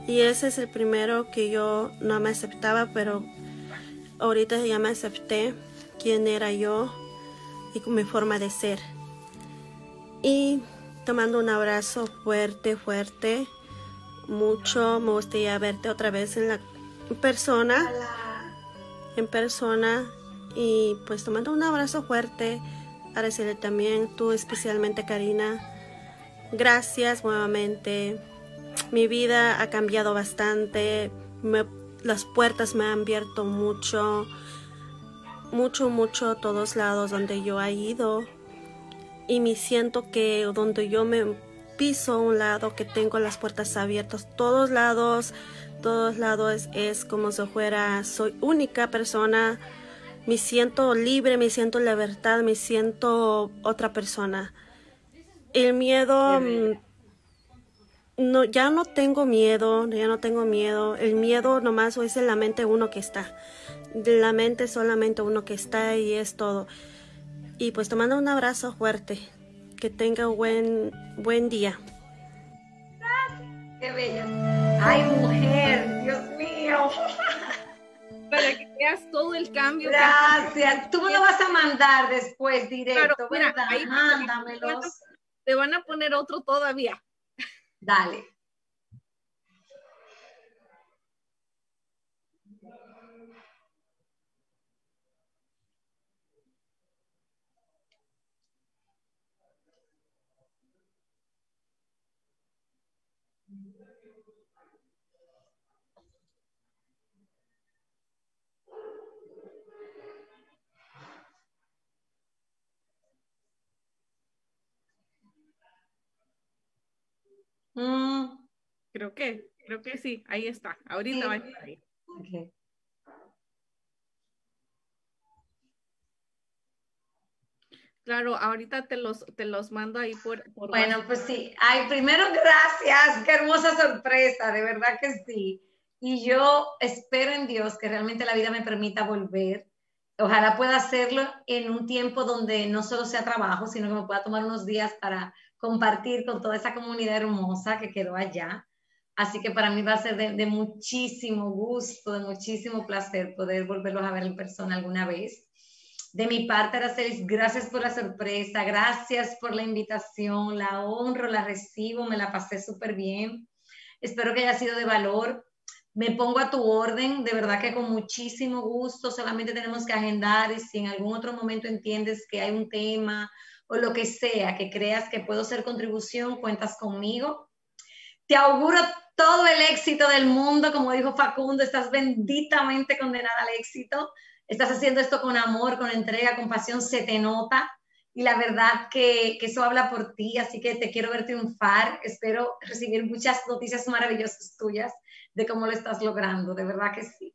Y ese es el primero que yo no me aceptaba, pero ahorita ya me acepté quién era yo y mi forma de ser. Y tomando un abrazo fuerte, fuerte, mucho, me gustaría verte otra vez en la persona en persona y pues tomando un abrazo fuerte, agradecerle también tú especialmente Karina. Gracias nuevamente. Mi vida ha cambiado bastante. las puertas me han abierto mucho, mucho, mucho a todos lados donde yo he ido. Y me siento que donde yo me piso a un lado, que tengo las puertas abiertas, todos lados todos lados es como si fuera, soy única persona, me siento libre, me siento libertad, me siento otra persona. El miedo, mm, no, ya no tengo miedo, ya no tengo miedo. El miedo nomás es en la mente uno que está. La mente solamente uno que está y es todo. Y pues tomando un abrazo fuerte. Que tenga buen, buen día. Qué bella. Ay, mujer, Dios mío. Para que veas todo el cambio. Gracias. Tú me lo vas a mandar después directo, ¿verdad? Mándamelos. Te van a poner otro todavía. Dale. Mm. Creo que, creo que sí, ahí está. Ahorita va a estar ahí. Claro, ahorita te los, te los mando ahí por, Bueno, pues sí. Ay, primero gracias, qué hermosa sorpresa, de verdad que sí. Y yo espero en Dios que realmente la vida me permita volver. Ojalá pueda hacerlo en un tiempo donde no solo sea trabajo, sino que me pueda tomar unos días para compartir con toda esa comunidad hermosa que quedó allá. Así que para mí va a ser de, muchísimo gusto, de muchísimo placer poder volverlos a ver en persona alguna vez. De mi parte, Araceli, gracias por la sorpresa, gracias por la invitación, la honro, la recibo, me la pasé súper bien. Espero que haya sido de valor. Me pongo a tu orden, de verdad que con muchísimo gusto, solamente tenemos que agendar y si en algún otro momento entiendes que hay un tema o lo que sea que creas que puedo ser contribución, cuentas conmigo. Te auguro todo el éxito del mundo, como dijo Facundo, estás benditamente condenada al éxito. Estás haciendo esto con amor, con entrega, con pasión, se te nota. Y la verdad que, que eso habla por ti, así que te quiero ver triunfar. Espero recibir muchas noticias maravillosas tuyas de cómo lo estás logrando, de verdad que sí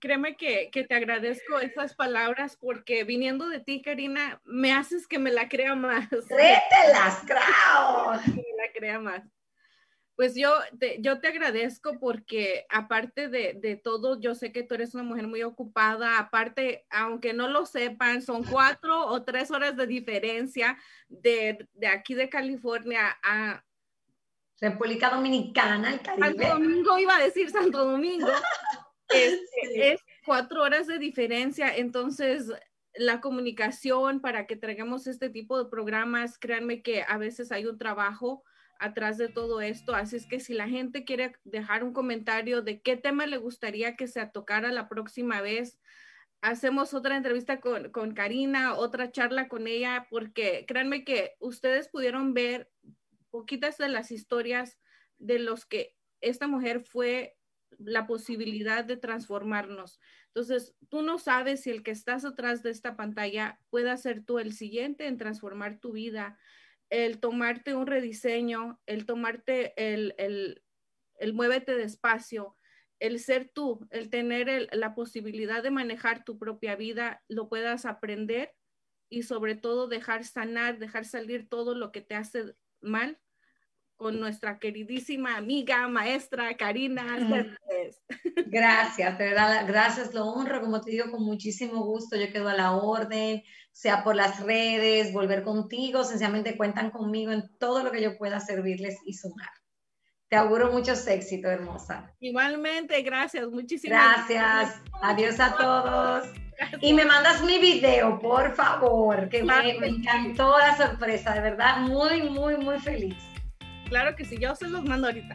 créeme que, que, te agradezco esas palabras porque viniendo de ti, Karina, me haces que me la crea más. ¡Crételas, creo! Que me la crea más. Pues yo te, yo te agradezco porque aparte de, de, todo, yo sé que tú eres una mujer muy ocupada. Aparte, aunque no lo sepan, son cuatro o tres horas de diferencia de, de aquí de California a República Dominicana, el Caribe. Santo Domingo, iba a decir Santo Domingo. es, cuatro horas de diferencia, entonces la comunicación para que traigamos este tipo de programas, créanme que a veces hay un trabajo atrás de todo esto, así es que si la gente quiere dejar un comentario de qué tema le gustaría que se tocara la próxima vez, hacemos otra entrevista con, con Karina, otra charla con ella, porque créanme que ustedes pudieron ver poquitas de las historias de los que esta mujer fue la posibilidad de transformarnos. Entonces, tú no sabes si el que estás atrás de esta pantalla pueda ser tú el siguiente en transformar tu vida, el tomarte un rediseño, el tomarte el, el, el muévete despacio, el ser tú, el tener la posibilidad de manejar tu propia vida, lo puedas aprender y sobre todo dejar sanar, dejar salir todo lo que te hace mal con nuestra queridísima amiga, maestra Karina Gracias, de verdad, gracias, lo honro, como te digo, con muchísimo gusto, yo quedo a la orden, sea por las redes, volver contigo, sencillamente cuentan conmigo en todo lo que yo pueda servirles y sumar. Te auguro muchos éxitos, hermosa. Igualmente, gracias, muchísimas gracias. Adiós a todos. Y me mandas mi video, por favor, que me, me encantó la sorpresa, de verdad, muy, muy, muy feliz. Claro que sí, yo se los mando ahorita.